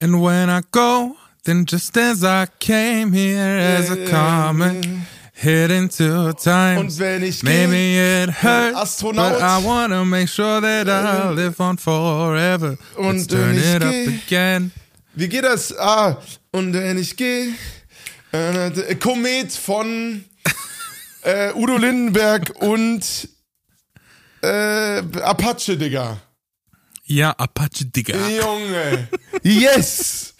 And when I go, then just as I came here as a comet, hit into time. Und wenn ich Maybe geh, it hurts, Astronaut. but I wanna make sure that I'll live on forever. Und Let's turn it up geh- again. Wie geht das? Ah, und wenn ich gehe. Äh, äh, Komet von äh, Udo Lindenberg und äh, Apache, Digga. Ja, Apache Digger. Junge. Yes.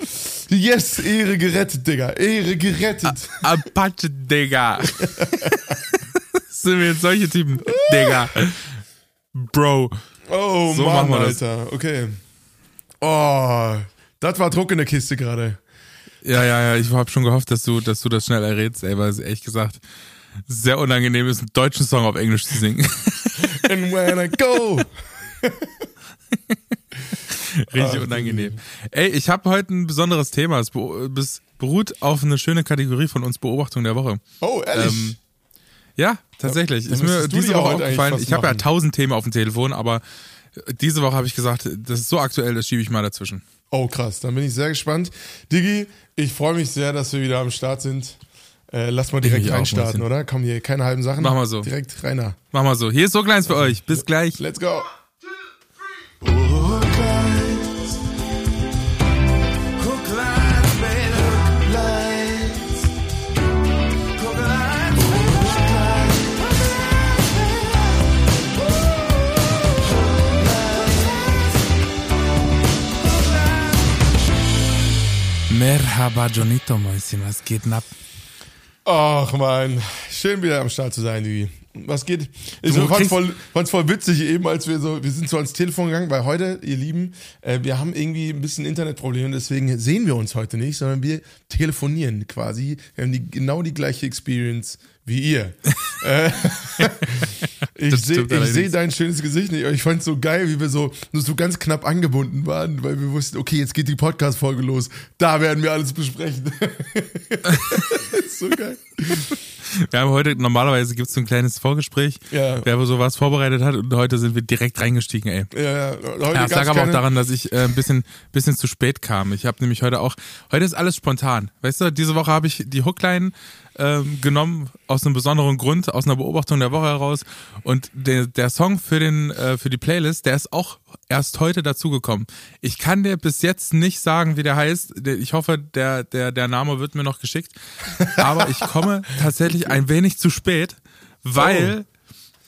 Yes, Ehre gerettet, Digga. Ehre gerettet. Apache Digger. Sind wir jetzt solche Typen? Digger. Bro. Oh So Mann, machen wir das. Alter. Okay. Oh, das war Druck in der Kiste gerade. Ja, ja, ja, ich habe schon gehofft, dass du, dass du das schnell errätst, ey, weil es ehrlich gesagt sehr unangenehm ist, einen deutschen Song auf Englisch zu singen. And when I go. Richtig unangenehm. Ey, ich habe heute ein besonderes Thema. Es be- es beruht auf eine schöne Kategorie von uns Beobachtung der Woche. Oh, ehrlich. Ähm, Ja, tatsächlich. dann ist mir diese die auch Woche eigentlich aufgefallen. Ich habe ja tausend Themen auf dem Telefon, aber diese Woche habe ich gesagt, das ist so aktuell, das schiebe ich mal dazwischen. Oh, krass. Dann bin ich sehr gespannt. Digi, ich freue mich sehr, dass wir wieder am Start sind. Äh, lass mal direkt auch reinstarten, oder? Komm hier, keine halben Sachen. Mach mal so. Direkt reiner. Mach mal so. Hier ist so kleins für euch. Bis gleich. Let's go. Merhaba, Jonito, Mäuschen, was geht ab? Ach man, schön wieder am Start zu sein, Digi. Was geht? Ich fand's kriegst- voll, fand's voll witzig eben, als wir so, wir sind so ans Telefon gegangen, weil heute, ihr Lieben, äh, wir haben irgendwie ein bisschen Internetprobleme, deswegen sehen wir uns heute nicht, sondern wir telefonieren quasi. Wir haben die, genau die gleiche Experience wie ihr. äh, ich sehe seh dein schönes Gesicht nicht, aber ich fand's so geil, wie wir so, nur so ganz knapp angebunden waren, weil wir wussten, okay, jetzt geht die Podcast-Folge los. Da werden wir alles besprechen. ist so geil. Wir haben heute, normalerweise gibt es so ein kleines Vorgespräch, Ja. wer aber sowas vorbereitet hat und heute sind wir direkt reingestiegen, ey. Ja, ja. Heute Ja, gab's lag aber auch daran, dass ich äh, ein bisschen, bisschen zu spät kam. Ich habe nämlich heute auch, heute ist alles spontan. Weißt du, diese Woche habe ich die Hookline ähm, genommen aus einem besonderen Grund, aus einer Beobachtung der Woche heraus. Und der, der Song für den, äh, für die Playlist, der ist auch erst heute dazugekommen. Ich kann dir bis jetzt nicht sagen, wie der heißt. Ich hoffe, der, der, der Name wird mir noch geschickt. Aber ich komme tatsächlich ein wenig zu spät, weil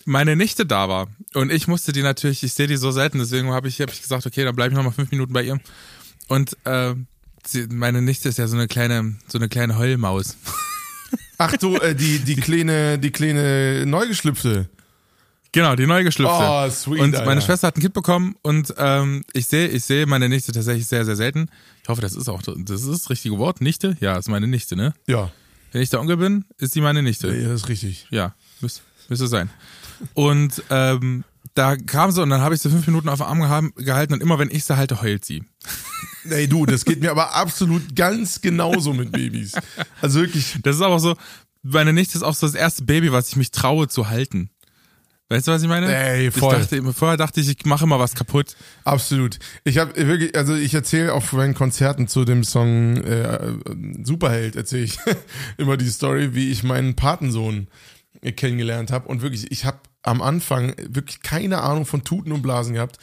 meine Nichte da war. Und ich musste die natürlich, ich sehe die so selten, deswegen habe ich, hab ich gesagt, okay, dann bleibe ich noch mal fünf Minuten bei ihr. Und äh, sie, meine Nichte ist ja so eine kleine, so eine kleine Heulmaus. Ach du, äh, die, die kleine, die kleine Neugeschlüpfte. Genau, die neu geschlüpfte. Oh, sweet, und Alter. meine Schwester hat ein Kind bekommen und ähm, ich sehe, ich sehe meine Nichte tatsächlich sehr, sehr selten. Ich hoffe, das ist auch das ist das richtige Wort. Nichte? Ja, ist meine Nichte, ne? Ja, Wenn ich der Onkel bin, ist sie meine Nichte. ja, das ist richtig. Ja, müsste, müsste sein. Und ähm, da kam sie und dann habe ich sie fünf Minuten auf den Arm geha- gehalten und immer wenn ich sie halte, heult sie. Ey, du, das geht mir aber absolut ganz genauso mit Babys. Also wirklich, Das ist aber so, meine Nichte ist auch so das erste Baby, was ich mich traue zu halten. Weißt du, was ich meine? Ey, voll. Ich dachte, vorher dachte ich, ich mache immer was kaputt. absolut. Ich habe wirklich, also ich erzähle auf meinen Konzerten zu dem Song äh, Superheld, erzähle ich immer die Story, wie ich meinen Patensohn kennengelernt habe. Und wirklich, ich habe am Anfang wirklich keine Ahnung von Tuten und Blasen gehabt.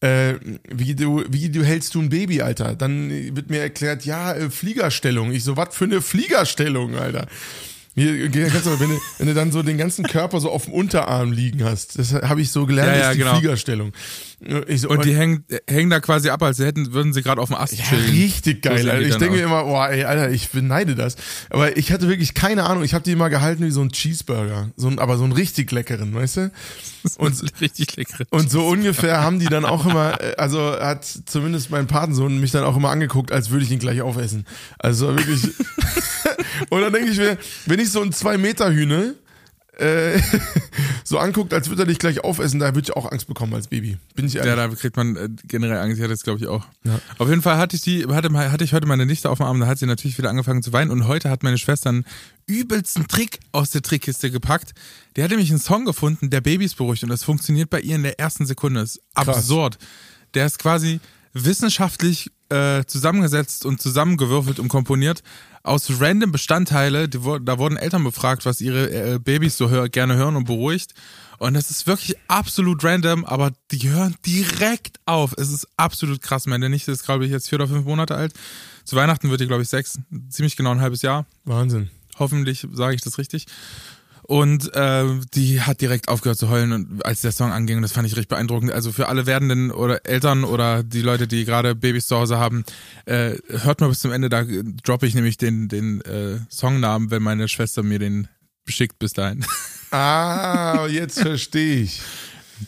Äh, wie du, wie du hältst du ein Baby, Alter? Dann wird mir erklärt, ja, äh, Fliegerstellung. Ich so, was für eine Fliegerstellung, Alter? Hier, du, wenn, du, wenn du dann so den ganzen Körper so auf dem Unterarm liegen hast, das habe ich so gelernt, Ja, ist ja, die genau. Fliegerstellung. So, Und die hängen, hängen da quasi ab, als hätten, würden sie gerade auf dem Ast ja, chillen. richtig So geil. Alter. die Ich denke immer, boah, ey, Alter, ich beneide das. Aber ich hatte wirklich keine Ahnung. Ich habe die immer gehalten wie so ein Cheeseburger. So ein, aber so einen richtig leckeren, weißt du? Und richtig lecker. Und so ungefähr haben die dann auch immer, äh, also hat zumindest mein Patensohn mich dann auch immer angeguckt, als würde ich ihn gleich aufessen. Also wirklich. und dann denke ich mir, wenn ich so ein zwei Meter Hühne äh, so anguckt, als würde er dich gleich aufessen, da würde ich auch Angst bekommen als Baby. Bin ich ehrlich. Ja, da kriegt man äh, generell Angst. Ich hatte das, glaube ich, auch. Auf jeden Fall hatte ich die, hatte, hatte ich heute meine Nichte auf dem Arm, da hat sie natürlich wieder angefangen zu weinen und heute hat meine Schwester einen übelsten Trick aus der Trickkiste gepackt. Die hat nämlich einen Song gefunden, der Babys beruhigt und das funktioniert bei ihr in der ersten Sekunde. Das ist Krass. absurd. Der ist quasi wissenschaftlich äh, zusammengesetzt und zusammengewürfelt und komponiert aus random Bestandteile. Die, da wurden Eltern befragt, was ihre äh, Babys so hör, gerne hören und beruhigt. Und es ist wirklich absolut random, aber die hören direkt auf. Es ist absolut krass. Meine Nichte ist, glaube ich, jetzt vier oder fünf Monate alt. Zu Weihnachten wird die, glaube ich, sechs. Ziemlich genau ein halbes Jahr. Wahnsinn. Hoffentlich sage ich das richtig. Und äh, die hat direkt aufgehört zu heulen, und als der Song anging. Und das fand ich richtig beeindruckend. Also für alle werdenden oder Eltern oder die Leute, die gerade Babys zu Hause haben, äh, hört mal bis zum Ende. Da droppe ich nämlich den, den äh, Songnamen, wenn meine Schwester mir den beschickt bis dahin. Ah, jetzt verstehe ich.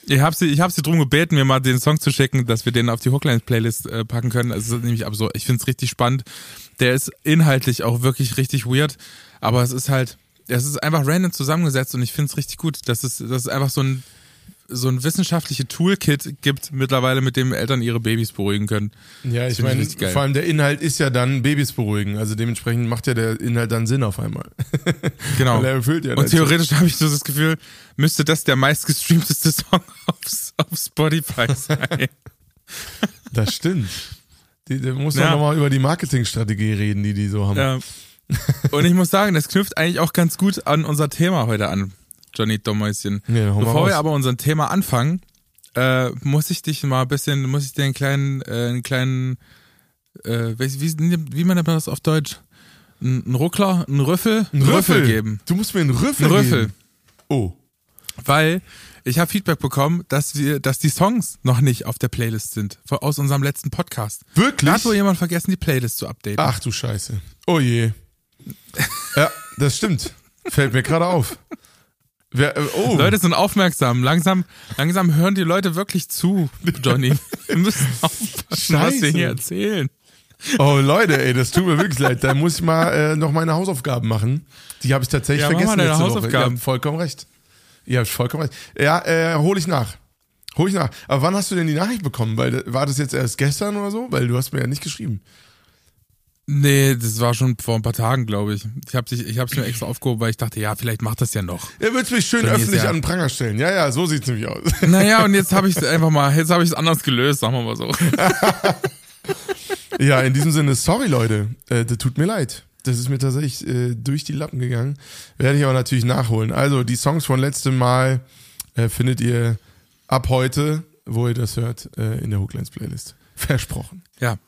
Ich habe sie, ich hab sie drum gebeten, mir mal den Song zu schicken, dass wir den auf die Hooklines-Playlist äh, packen können. Also, ist nämlich absurd. Ich finde es richtig spannend. Der ist inhaltlich auch wirklich richtig weird, aber es ist halt, es ist einfach random zusammengesetzt und ich finde es richtig gut, dass es, dass es einfach so ein, so ein wissenschaftliche Toolkit gibt mittlerweile, mit dem Eltern ihre Babys beruhigen können. Ja, ich meine, vor allem der Inhalt ist ja dann Babys beruhigen. Also dementsprechend macht ja der Inhalt dann Sinn auf einmal. Genau. Ja Und das. theoretisch habe ich so das Gefühl, müsste das der meistgestreamteste Song auf, auf Spotify sein. Das stimmt. Die, der muss Ja. doch nochmal über die Marketingstrategie reden, die die so haben. ja. Und ich muss sagen, das knüpft eigentlich auch ganz gut an unser Thema heute an, Johnny Dommäuschen. Mal Bevor wir aber unser Thema anfangen, äh, muss ich dich mal ein bisschen, muss ich dir einen kleinen, äh, einen kleinen, äh, wie, wie, wie man das auf Deutsch? Ein, ein Ruckler, ein Rüffel, Ein Rüffel geben. Du musst mir einen Rüffel Ein Rüffel. geben. Oh. Weil ich habe Feedback bekommen, dass wir, dass die Songs noch nicht auf der Playlist sind aus unserem letzten Podcast. Wirklich? Da hat wohl jemand vergessen, die Playlist zu updaten. Ach du Scheiße. Oh je. Ja, das stimmt. Fällt mir gerade auf. Wer, äh, oh. Leute sind aufmerksam. Langsam, langsam hören die Leute wirklich zu, Johnny. Wir müssen aufpassen, was wir hier erzählen. Oh Leute, ey, das tut mir wirklich leid. Da muss ich mal äh, noch meine Hausaufgaben machen. Die habe ich tatsächlich Ja, vergessen letzte Woche. Hausaufgaben. Ihr habt vollkommen recht. Ihr habt vollkommen recht. Ja, äh, hol ich nach. Hol ich nach. Aber wann hast du denn die Nachricht bekommen? Weil äh, war das jetzt erst gestern oder so? Weil du hast mir ja nicht geschrieben. Nee, das war schon vor ein paar Tagen, glaube ich. Ich habe ich hab's mir extra aufgehoben, weil ich dachte, ja, vielleicht macht das ja noch. Er wird mich schön öffentlich ja- an den Pranger stellen. Ja, ja, so sieht's nämlich aus. Naja, und jetzt habe ich es einfach mal, jetzt habe ich es anders gelöst, sagen wir mal so. Ja, in diesem Sinne, sorry Leute, äh, das tut mir leid. Das ist mir tatsächlich äh, durch die Lappen gegangen. Werde ich aber natürlich nachholen. Also, die Songs von letztem Mal äh, findet ihr ab heute, wo ihr das hört, äh, in der Hooklines Playlist. Versprochen. Ja.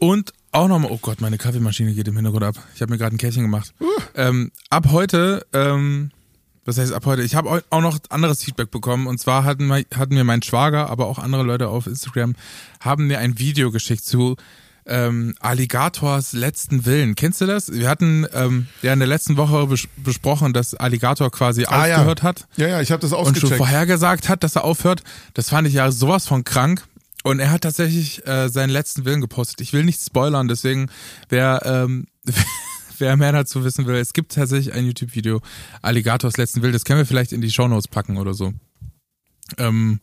Und auch nochmal, oh Gott, meine Kaffeemaschine geht im Hintergrund ab. Ich habe mir gerade ein Kärtchen gemacht. Ähm, ab heute, ähm, was heißt ab heute? Ich habe auch noch anderes Feedback bekommen. Und zwar hatten, wir- hatten mir mein Schwager, aber auch andere Leute auf Instagram, haben mir ein Video geschickt zu ähm, Alligators letzten Willen. Kennst du das? Wir hatten ähm, ja in der letzten Woche bes besprochen, dass Alligator quasi Ah, ja. aufgehört hat Ja, ja, ich habe das und schon ausgecheckt. vorhergesagt hat, dass er aufhört. Das fand ich ja sowas von krank. Und er hat tatsächlich äh, seinen letzten Willen gepostet. Ich will nichts spoilern, deswegen wer ähm, wer mehr dazu wissen will, es gibt tatsächlich ein YouTube-Video Alligators letzten Willen. Das können wir vielleicht in die Shownotes packen oder so. Ähm,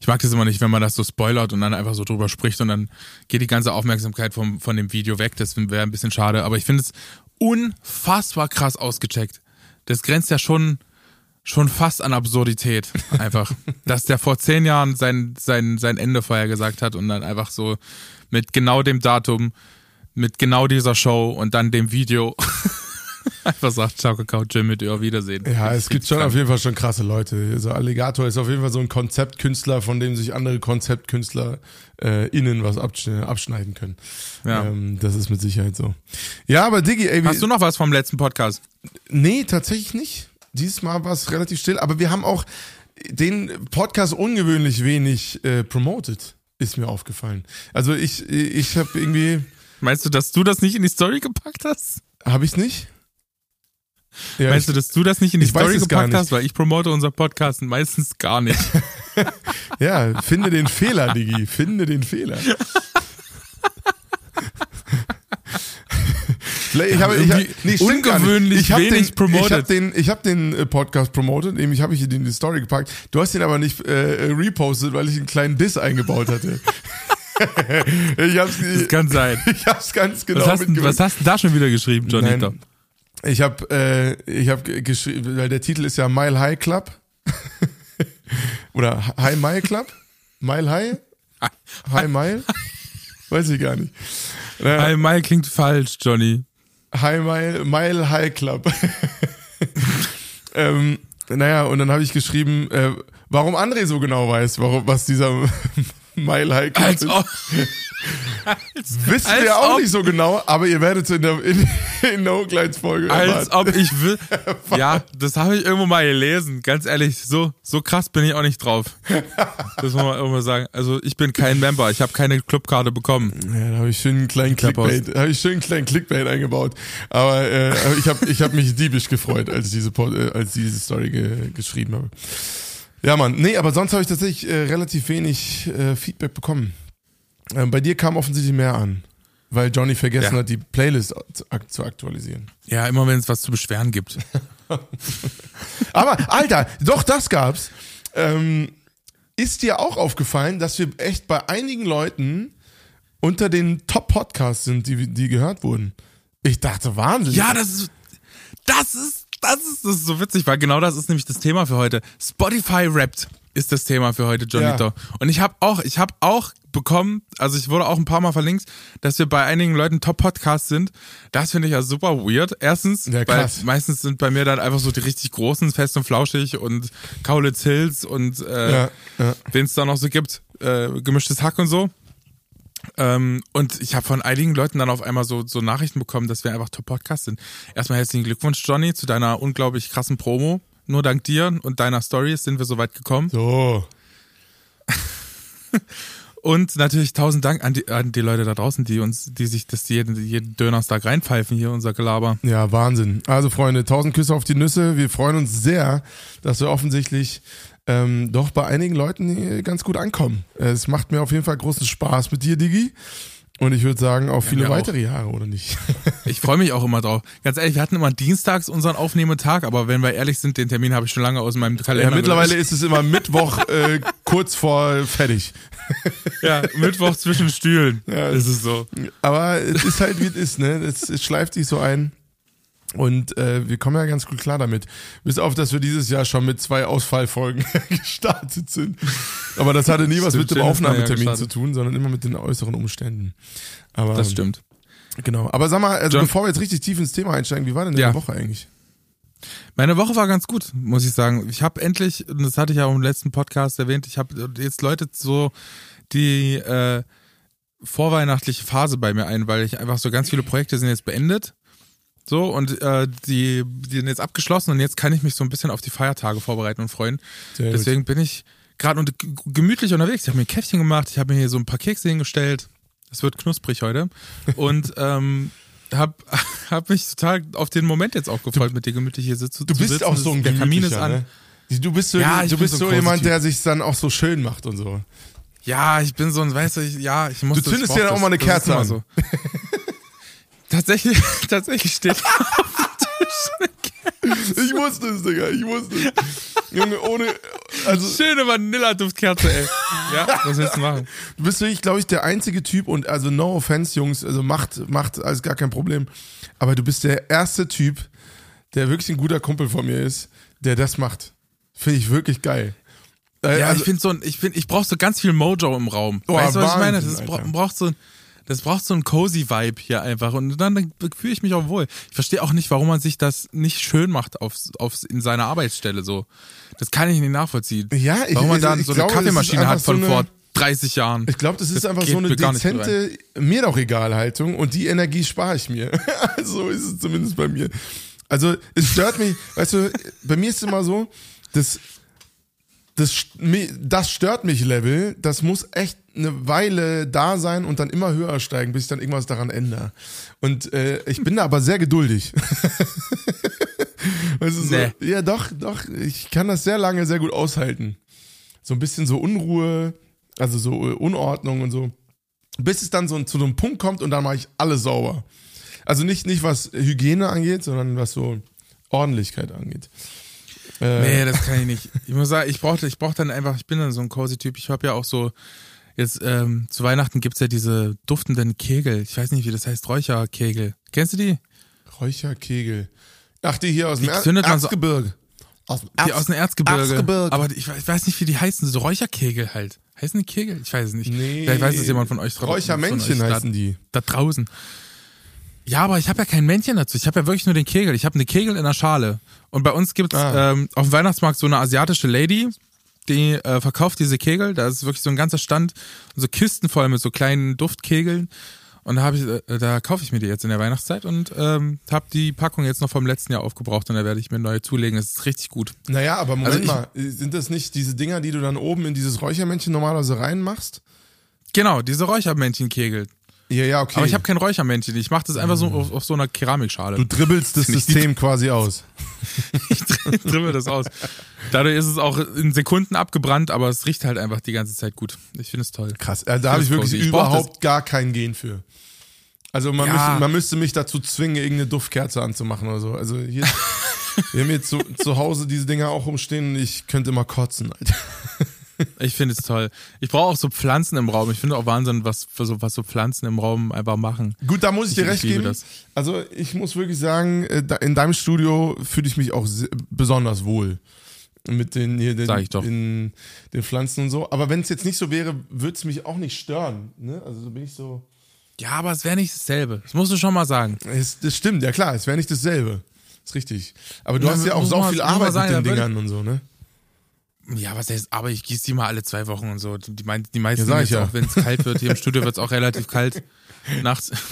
ich mag das immer nicht, wenn man das so spoilert und dann einfach so drüber spricht und dann geht die ganze Aufmerksamkeit vom, von dem Video weg. Das wäre ein bisschen schade. Aber ich finde es unfassbar krass ausgecheckt. Das grenzt ja schon schon fast an Absurdität. Einfach. Dass der vor zehn Jahren sein, sein, sein Ende vorher gesagt hat und dann einfach so mit genau dem Datum, mit genau dieser Show und dann dem Video einfach sagt, ciao Kakao Jim mit ihr auf Wiedersehen. Ja, es gibt schon Krank. auf jeden Fall schon krasse Leute. Also Alligator ist auf jeden Fall so ein Konzeptkünstler, von dem sich andere Konzeptkünstler äh, innen was abschne abschneiden können. Ja. Ähm, das ist mit Sicherheit so. Ja, aber Diggi, ey, Hast du noch was vom letzten Podcast? Nee, tatsächlich nicht. Dieses Mal war es relativ still, aber wir haben auch den Podcast ungewöhnlich wenig äh, promoted, ist mir aufgefallen. Also ich, ich habe irgendwie, Meinst du, dass du das nicht in die Story gepackt hast? habe ich nicht? Ja, Meinst du, dass du das nicht in die ich Story gepackt hast? Weil ich promote unser Podcast meistens gar nicht. ja, finde den Fehler, Digi, finde den Fehler. Ich habe, ich hab, irgendwie nee, ungewöhnlich ich hab wenig den, Ich promoted. habe den, ich hab den äh, Podcast promotet, nämlich habe ich ihn in die Story gepackt. Du hast ihn aber nicht äh, repostet, weil ich einen kleinen Diss eingebaut hatte. ich hab's, Das kann sein. ich hab's ganz genau Was hast, was hast du da schon wieder geschrieben, Johnny? Nein. Ich habe äh, ich hab ge- geschrieben, weil der Titel ist ja Mile High Club. Oder High Mile Club? Mile High? High Mile? Weiß ich gar nicht. Hi Mile klingt falsch, Johnny. Hi Mile, Mile High Club. ähm, naja, und dann habe ich geschrieben, äh, warum André so genau weiß, warum, was dieser Mile High Als ob, Wissen als wir auch ob- nicht so genau, aber ihr werdet es in der, in, in der Hochgleitsfolge als ob ich will. Ja, das habe ich irgendwo mal gelesen. Ganz ehrlich, so, so krass bin ich auch nicht drauf. Das muss man irgendwo sagen. Also ich bin kein Member, ich habe keine Clubkarte bekommen. Ja, da habe ich schön einen kleinen. Clickbait, habe ich schön einen kleinen Clickbait eingebaut. Aber äh, ich habe ich hab mich diebisch gefreut, als ich diese, äh, als diese Story ge geschrieben habe. Ja, Mann. Nee, aber sonst habe ich tatsächlich äh, relativ wenig äh, Feedback bekommen. Ähm, bei dir kam offensichtlich mehr an, weil Johnny vergessen Ja. hat, die Playlist zu, zu aktualisieren. Ja, immer wenn es was zu beschweren gibt. Aber, Alter, doch, das gab's. Ähm, ist dir auch aufgefallen, dass wir echt bei einigen Leuten unter den Top-Podcasts sind, die, die gehört wurden? Ich dachte, Wahnsinn. Ja, das ist, das ist, das ist, das ist so witzig, weil genau das ist nämlich das Thema für heute. Spotify rappt ist das Thema für heute, Johnito. Ja. Und ich habe auch, ich habe auch bekommen, also ich wurde auch ein paar Mal verlinkt, dass wir bei einigen Leuten Top-Podcasts sind. Das finde ich ja super weird. Erstens, Ja, weil meistens sind bei mir dann einfach so die richtig großen, fest und flauschig und Kaulitz Hills und äh, ja. wen es da noch so gibt, äh, gemischtes Hack und so. Ähm, und ich habe von einigen Leuten dann auf einmal so, so Nachrichten bekommen, dass wir einfach Top-Podcast sind. Erstmal herzlichen Glückwunsch, Johnny, zu deiner unglaublich krassen Promo. Nur dank dir und deiner Stories sind wir so weit gekommen. So. Und natürlich tausend Dank an die, an die Leute da draußen, die uns, die sich das jeden, jeden Dönerstag reinpfeifen hier, unser Gelaber. Ja, Wahnsinn. Also, Freunde, tausend Küsse auf die Nüsse. Wir freuen uns sehr, dass wir offensichtlich ähm, doch bei einigen Leuten ganz gut ankommen. Es macht mir auf jeden Fall großen Spaß mit dir, Digi. Und ich würde sagen, auf viele mir auch. weitere Jahre, oder nicht? Ich freue mich auch immer drauf. Ganz ehrlich, wir hatten immer dienstags unseren Aufnehmetag, aber wenn wir ehrlich sind, den Termin habe ich schon lange aus meinem Kalender. Ja, mittlerweile gelöscht. ist es immer Mittwoch äh, kurz vor fertig. ja, Mittwoch zwischen Stühlen. Ja. ist es so. Aber es ist halt, wie es ist, ne? Es, es schleift sich so ein. Und äh, wir kommen ja ganz gut klar damit. Bis auf, dass wir dieses Jahr schon mit zwei Ausfallfolgen gestartet sind. Aber das hatte nie was Stimmt, mit dem ja Aufnahmetermin zu tun, sondern immer mit den äußeren Umständen. Aber, Das stimmt. Genau. Aber sag mal, also John- bevor wir jetzt richtig tief ins Thema einsteigen, wie war denn Ja. deine Woche eigentlich? Meine Woche war ganz gut, muss ich sagen. Ich habe endlich, und das hatte ich ja auch im letzten Podcast erwähnt, ich habe jetzt Leute so die äh, vorweihnachtliche Phase bei mir ein, weil ich einfach so ganz viele Projekte sind jetzt beendet. So, und äh, die, die sind jetzt abgeschlossen und jetzt kann ich mich so ein bisschen auf die Feiertage vorbereiten und freuen. Sehr gut. Deswegen bin ich gerade und gemütlich unterwegs. Ich habe mir ein Käffchen gemacht, ich habe mir hier so ein paar Kekse hingestellt. Es wird knusprig heute. Und ähm, hab, hab mich total auf den Moment jetzt auch gefreut, mit dir gemütlich hier sitzen. Du bist sitzen. auch so ein Der Kamin ist an. Ne? Du bist so, Ja, du bist so so, jemand, Typ. der sich dann auch so schön macht und so. Ja, ich bin so ein, weißt du, ich, ja, ich muss Du zündest dir dann auch mal eine Kerze an. So. tatsächlich, tatsächlich steht Ich wusste es, Digga, ich wusste es. Junge, ohne, also schöne Vanilladuftkkerze, ey. Ja, was willst du machen? Du bist wirklich, glaube ich, der einzige Typ und also no offense, Jungs, also macht, macht alles gar kein Problem. Aber du bist der erste Typ, der wirklich ein guter Kumpel von mir ist, der das macht. Finde ich wirklich geil. Äh, Ja, also, ich finde so ein, ich finde, ich brauche so ganz viel Mojo im Raum. Oh, weißt du, was ich meine? Wahnsinn, Das bra Alter. braucht so ein, das braucht so ein cozy Vibe hier einfach und dann fühle ich mich auch wohl. Ich verstehe auch nicht, warum man sich das nicht schön macht auf, auf in seiner Arbeitsstelle so. Das kann ich nicht nachvollziehen. Ja, ich- warum man ich- dann so glaube, eine Kaffeemaschine hat von so eine- vor 30 Jahren. ich glaube, das ist das einfach so eine dezente, mir doch egal Haltung und die Energie spare ich mir. so ist es zumindest bei mir. Also es stört mich, weißt du, bei mir ist es immer so, das, das, das stört mich Level, das muss echt eine Weile da sein und dann immer höher steigen, bis ich dann irgendwas daran ändere. Und äh, ich bin da aber sehr geduldig. weißt du, so, Nee. Ja, doch, doch, ich kann das sehr lange sehr gut aushalten. So ein bisschen so Unruhe, also so äh, Unordnung und so. Bis es dann so zu so einem Punkt kommt und dann mache ich alles sauber. Also nicht, nicht was Hygiene angeht, sondern was so Ordentlichkeit angeht. Äh, Nee, das kann ich nicht. Ich muss sagen, ich brauche ich brauch dann einfach, ich bin dann so ein cozy Typ. Ich habe ja auch so, jetzt ähm, zu Weihnachten gibt's ja diese duftenden Kegel. Ich weiß nicht, wie das heißt, Räucherkegel. Kennst du die? Räucherkegel. Ach, die hier aus Die dem er man so- Erzgebirge. Aus dem Die aus dem Erzgebirge. Erzgebirge. Aber ich, ich weiß nicht, wie die heißen, so Räucherkegel halt. Heißen die Kegel? Ich weiß es nicht. Nee. Vielleicht weiß es jemand von euch von Räuchermännchen heißen die. Da draußen. Ja, aber ich habe ja kein Männchen dazu. Ich habe ja wirklich nur den Kegel. Ich habe eine Kegel in der Schale. Und bei uns gibt's Ah. ähm, auf dem Weihnachtsmarkt so eine asiatische Lady, die äh, verkauft diese Kegel. Da ist wirklich so ein ganzer Stand, so Kisten voll mit so kleinen Duftkegeln. Und da, hab ich, äh, da kaufe ich mir die jetzt in der Weihnachtszeit und ähm, habe die Packung jetzt noch vom letzten Jahr aufgebraucht und da werde ich mir neue zulegen. Das ist richtig gut. Naja, aber Moment Also ich- mal, sind das nicht diese Dinger, die du dann oben in dieses Räuchermännchen normalerweise reinmachst? Genau, diese Räuchermännchenkegel. Ja, ja, okay. Aber ich habe kein Räuchermännchen. Ich mache das einfach so auf, auf so einer Keramikschale. du dribbelst das System quasi aus. ich dribbel das aus. Dadurch ist es auch in Sekunden abgebrannt, aber es riecht halt einfach die ganze Zeit gut. Ich finde es toll. Krass, äh, da habe ich wirklich Ich überhaupt gar kein Gen für. Also man, Ja. müsste, man müsste mich dazu zwingen, irgendeine Duftkerze anzumachen oder so. Also hier, wir haben hier zu, zu Hause diese Dinger auch umstehen und ich könnte mal kotzen, Alter. Ich finde es toll. Ich brauche auch so Pflanzen im Raum. Ich finde auch Wahnsinn, was, was so Pflanzen im Raum einfach machen. Gut, da muss ich, Ich- dir recht geben. das. Also ich muss wirklich sagen, äh, in deinem Studio fühle ich mich auch besonders wohl. Mit den, hier, den. In, den Pflanzen und so. Aber wenn es jetzt nicht so wäre, würde es mich auch nicht stören. Ne? Also so bin ich so. Ja, aber es wäre nicht dasselbe. Das musst du schon mal sagen. Es, das stimmt, ja klar, es wäre nicht dasselbe. Ist richtig. Aber du Na, hast ja auch so viel Arbeit sagen, mit den Dingern und so, ne? Ja, was heißt, aber ich gieße die mal alle zwei Wochen und so. Die, meint, die meisten, Ja, ja. auch wenn es kalt wird, hier im Studio wird es auch relativ kalt nachts.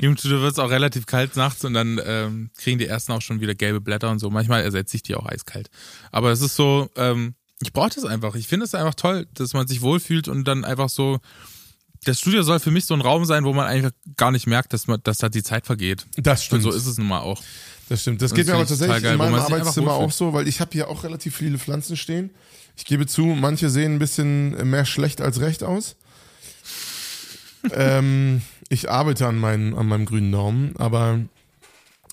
Hier Im Studio wird es auch relativ kalt nachts und dann ähm, kriegen die ersten auch schon wieder gelbe Blätter und so. Manchmal ersetze ich die auch eiskalt. Aber es ist so, ähm, ich brauche das einfach. Ich finde es einfach toll, dass man sich wohlfühlt und dann einfach so. Das Studio soll für mich so ein Raum sein, wo man einfach gar nicht merkt, dass man, dass da die Zeit vergeht. Das Und stimmt. so ist es nun mal auch. Das stimmt. Das Und geht das mir aber tatsächlich geil, in meinem Arbeitszimmer auch so, weil ich habe hier auch relativ viele Pflanzen stehen. Ich gebe zu, manche sehen ein bisschen mehr schlecht als recht aus. ähm, ich arbeite an, meinen, an meinem grünen Daumen, aber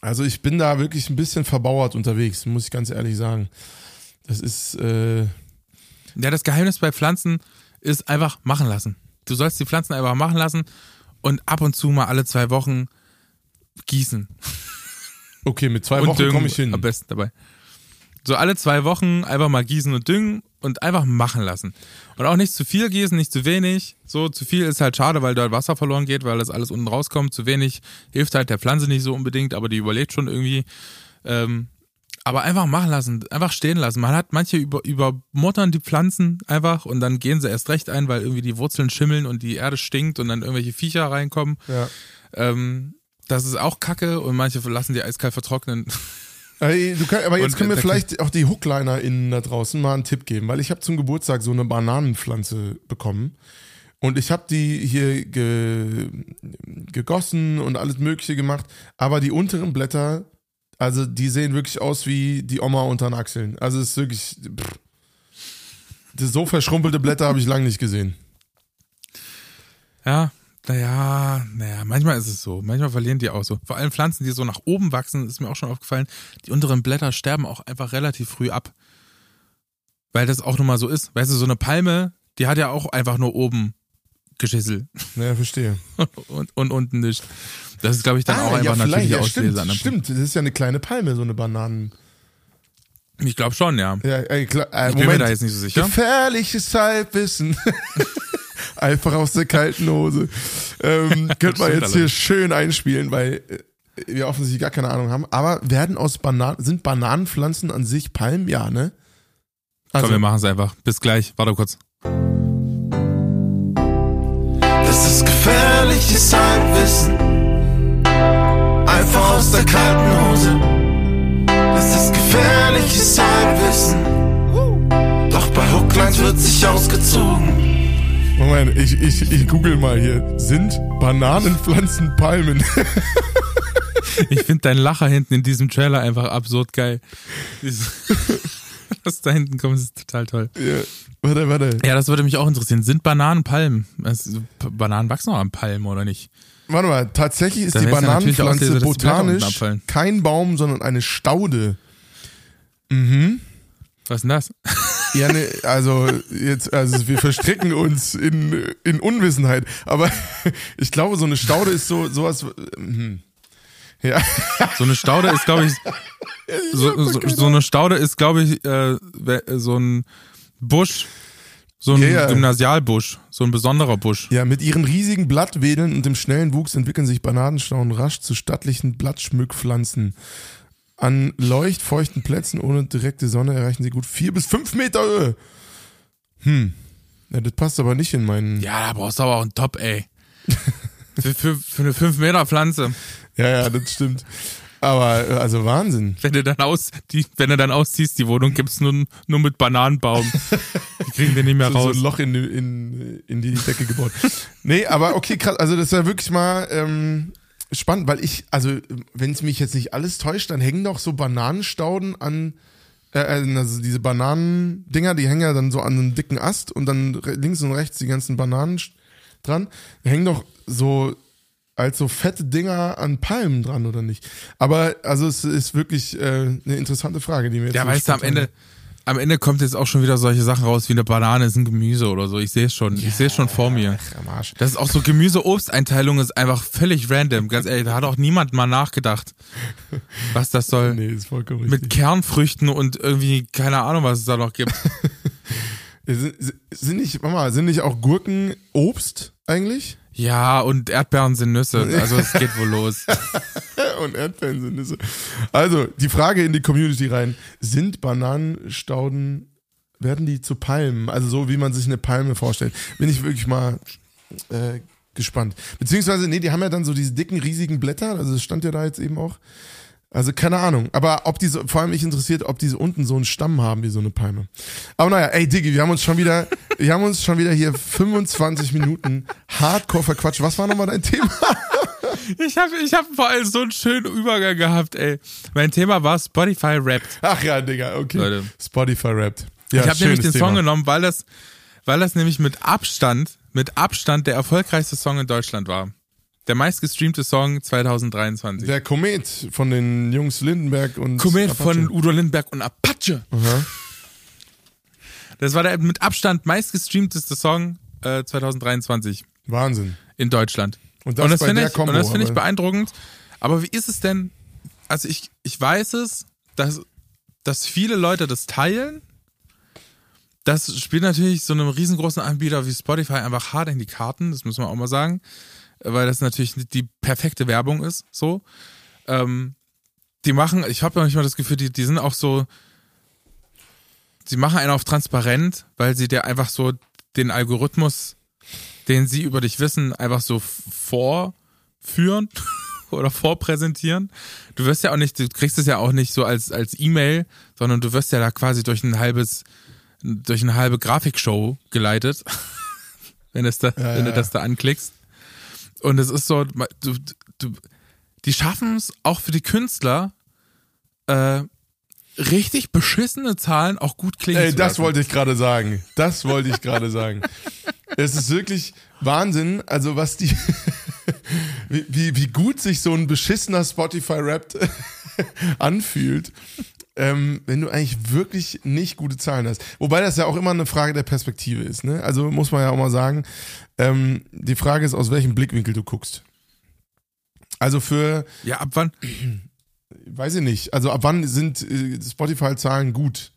also ich bin da wirklich ein bisschen verbauert unterwegs, muss ich ganz ehrlich sagen. Das ist, äh, Ja, das Geheimnis bei Pflanzen ist einfach machen lassen. Du sollst die Pflanzen einfach machen lassen und ab und zu mal alle zwei Wochen gießen. Okay, mit zwei und Wochen komme ich hin. am besten dabei. So alle zwei Wochen einfach mal gießen und düngen und einfach machen lassen. Und auch nicht zu viel gießen, nicht zu wenig. So zu viel ist halt schade, weil dort Wasser verloren geht, weil das alles unten rauskommt. Zu wenig hilft halt der Pflanze nicht so unbedingt, aber die überlebt schon irgendwie. Ähm, aber einfach machen lassen, einfach stehen lassen. Man hat manche über, übermottern die Pflanzen einfach und dann gehen sie erst recht ein, weil irgendwie die Wurzeln schimmeln und die Erde stinkt und dann irgendwelche Viecher reinkommen. Ja. Ähm, das ist auch Kacke und manche lassen die eiskalt vertrocknen. Ey, Du kann, aber jetzt Und, können wir vielleicht auch die Hookliner*innen da draußen mal einen Tipp geben, weil ich habe zum Geburtstag so eine Bananenpflanze bekommen und ich habe die hier ge, gegossen und alles Mögliche gemacht, aber die unteren Blätter, also die sehen wirklich aus wie die Oma unter den Achseln. Also es ist wirklich, pff. so verschrumpelte Blätter habe ich lange nicht gesehen. Ja, naja, naja, manchmal ist es so. Manchmal verlieren die auch so. Vor allem Pflanzen, die so nach oben wachsen, ist mir auch schon aufgefallen, die unteren Blätter sterben auch einfach relativ früh ab. Weil das auch nun mal so ist. Weißt du, so eine Palme, die hat ja auch einfach nur oben Geschissel Naja, verstehe. und, und unten nicht. Das ist, glaube ich, dann auch Ah, einfach vielleicht, natürliche ja, Auslese stimmt, stimmt, das ist ja eine kleine Palme, so eine Bananen. Ich glaube schon, ja. Ja, ey, klar, äh, Ich bin mir Moment. da jetzt nicht so sicher. Gefährliches Halbwissen. Einfach aus der kalten Hose. Ähm, könnte man jetzt hier schön einspielen, weil äh, wir offensichtlich gar keine Ahnung haben. Aber werden aus Bananen, sind Bananenpflanzen an sich Palmen? Ja, ne? Also, Komm, wir machen es einfach. Bis gleich. Warte kurz. Das ist gefährliches Halbwissen. Einfach aus der kalten Hose. Das ist gefährliches Halbwissen. Doch bei Hooklines wird sich ausgezogen. Moment, ich, ich, ich google mal hier. Sind Bananenpflanzen Palmen? Ich finde deinen Lacher hinten in diesem Trailer einfach absurd geil. Was da hinten kommt, ist total toll. ja, warte, warte. Ja, das würde mich auch interessieren. Sind Bananen Palmen? Also, Bananen wachsen auch an Palmen, oder nicht? Warte mal, tatsächlich ist Dann die Bananenpflanze auslese, botanisch kein Baum, sondern eine Staude. Was ist denn das? Ja, ne, also jetzt, also wir verstricken uns in, in Unwissenheit. Aber ich glaube, so eine Staude ist so sowas. mhm. Ja, So eine Staude ist, glaube ich, so, so, so eine Staude ist, glaube ich, äh, so ein Busch, So ein ja. Gymnasialbusch, so ein besonderer Busch. Ja, mit ihren riesigen Blattwedeln und dem schnellen Wuchs entwickeln sich Bananenstauden rasch zu stattlichen Blattschmückpflanzen. An leuchtfeuchten Plätzen ohne direkte Sonne erreichen sie gut vier bis fünf Meter Höhe. Hm. Ja, das passt aber nicht in meinen. Ja, da brauchst du aber auch einen Top, ey. für, für, für eine 5 Meter Pflanze. Ja, ja, das stimmt. Aber äh, also Wahnsinn. Wenn du dann aus, die, wenn du dann ausziehst, die Wohnung gibt's nur, nur mit Bananenbaum. Die kriegen wir nicht mehr So, so raus. ein Loch in, in, in die Decke gebaut. nee, aber okay, krass. Also das ist ja wirklich mal ähm, spannend, weil ich, also wenn es mich jetzt nicht alles täuscht, dann hängen doch so Bananenstauden an, äh, also diese Bananendinger, die hängen ja dann so an einem dicken Ast und dann links und rechts die ganzen Bananen dran. Hängen doch so als so fette Dinger an Palmen dran, oder nicht? Aber also es ist wirklich äh, eine interessante Frage, die mir jetzt Ja, weißt du, am Ende, am Ende kommt jetzt auch schon wieder solche Sachen raus, wie eine Banane ist ein Gemüse oder so. Ich sehe es schon. Ich sehe es schon vor mir. Ach, am Arsch. Das ist auch so Gemüse-Obsteinteilung ist einfach völlig random. Ganz ehrlich, da hat auch niemand mal nachgedacht, was das soll. Nee, ist vollkommen richtig. Mit Kernfrüchten und irgendwie, keine Ahnung, was es da noch gibt. Sind, sind nicht, Mama, sind nicht auch Gurken Obst eigentlich? Ja, und Erdbeeren sind Nüsse. Also es geht wohl los. Und Erdbeeren sind Nüsse. Also, die Frage in die Community rein. Sind Bananenstauden, werden die zu Palmen? Also so, wie man sich eine Palme vorstellt. Bin ich wirklich mal äh, gespannt. Beziehungsweise, nee, die haben ja dann so diese dicken, riesigen Blätter. Also das stand ja da jetzt eben auch. Also keine Ahnung. Aber ob diese, vor allem mich interessiert, ob diese unten so einen Stamm haben wie so eine Palme. Aber naja, ey Diggi, wir haben uns schon wieder, wir haben uns schon wieder hier 25 Minuten hardcore verquatscht. Was war nochmal dein Thema? Ich habe ich hab vor allem so einen schönen Übergang gehabt, ey. Mein Thema war Spotify Rappt. Ach ja, Digga, okay. Leute. Spotify rappt. Ja, ich habe nämlich den schönes Song Thema. genommen, weil das, weil das nämlich mit Abstand, mit Abstand der erfolgreichste Song in Deutschland war. Der meistgestreamte Song 2023. Der Komet von den Jungs Lindenberg und Komet Apache. von Udo Lindberg und Apache. Aha. Das war der mit Abstand meistgestreamteste Song äh, 2023 Wahnsinn. in Deutschland. Und das, und das finde ich, Kombo. und das finde ich beeindruckend. Aber wie ist es denn? Also ich, ich weiß es, dass, dass viele Leute das teilen. Das spielt natürlich so einem riesengroßen Anbieter wie Spotify einfach hart in die Karten, das muss man auch mal sagen, weil das natürlich die perfekte Werbung ist. So, ähm, die machen, ich habe manchmal das Gefühl, die, die sind auch so, sie machen einen auf transparent, weil sie dir einfach so den Algorithmus, den sie über dich wissen, einfach so vorführen oder vorpräsentieren. Du wirst ja auch nicht, du kriegst es ja auch nicht so als, als E-Mail, sondern du wirst ja da quasi durch ein halbes, durch eine halbe Grafikshow geleitet, wenn, es da, wenn du ja. das da anklickst. Und es ist so, du, du, die schaffen es auch für die Künstler, äh, richtig beschissene Zahlen auch gut klingen Ey, das wollte ich gerade sagen. Das wollte ich gerade sagen. Es ist wirklich Wahnsinn, also was die, wie, wie, wie gut sich so ein beschissener Spotify-Rap anfühlt, ähm, wenn du eigentlich wirklich nicht gute Zahlen hast. Wobei das ja auch immer eine Frage der Perspektive ist. Ne? Also muss man ja auch mal sagen, ähm, die Frage ist, aus welchem Blickwinkel du guckst. Also für, Ja, ab wann? weiß ich nicht, also ab wann sind äh, Spotify-Zahlen gut?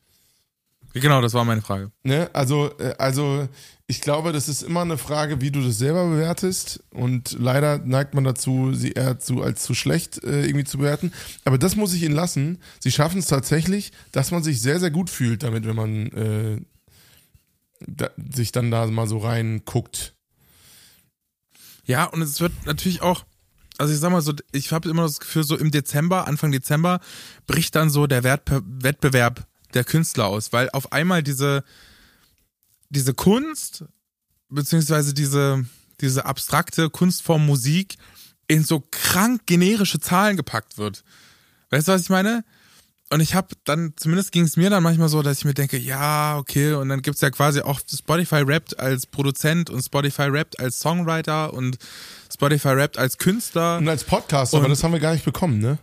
Genau, das war meine Frage. Ne? Also, äh, also ich glaube, das ist immer eine Frage, wie du das selber bewertest. Und leider neigt man dazu, sie eher zu, als zu schlecht äh, irgendwie zu bewerten. Aber das muss ich ihnen lassen. Sie schaffen es tatsächlich, dass man sich sehr, sehr gut fühlt damit, wenn man äh, da, sich dann da mal so reinguckt. Ja, und es wird natürlich auch, also ich sag mal so, ich habe immer das Gefühl, so im Dezember, Anfang Dezember, bricht dann so der Wert Wettbewerb der Künstler aus, weil auf einmal diese, diese Kunst, beziehungsweise diese, diese abstrakte Kunstform Musik in so krank generische Zahlen gepackt wird. Weißt du, was ich meine? Und ich habe dann, zumindest ging es mir dann manchmal so, dass ich mir denke, ja, okay, und dann gibt's ja quasi auch Spotify rappt als Produzent und Spotify rappt als Songwriter und Spotify rappt als Künstler. Und als Podcast, aber das haben wir gar nicht bekommen, ne?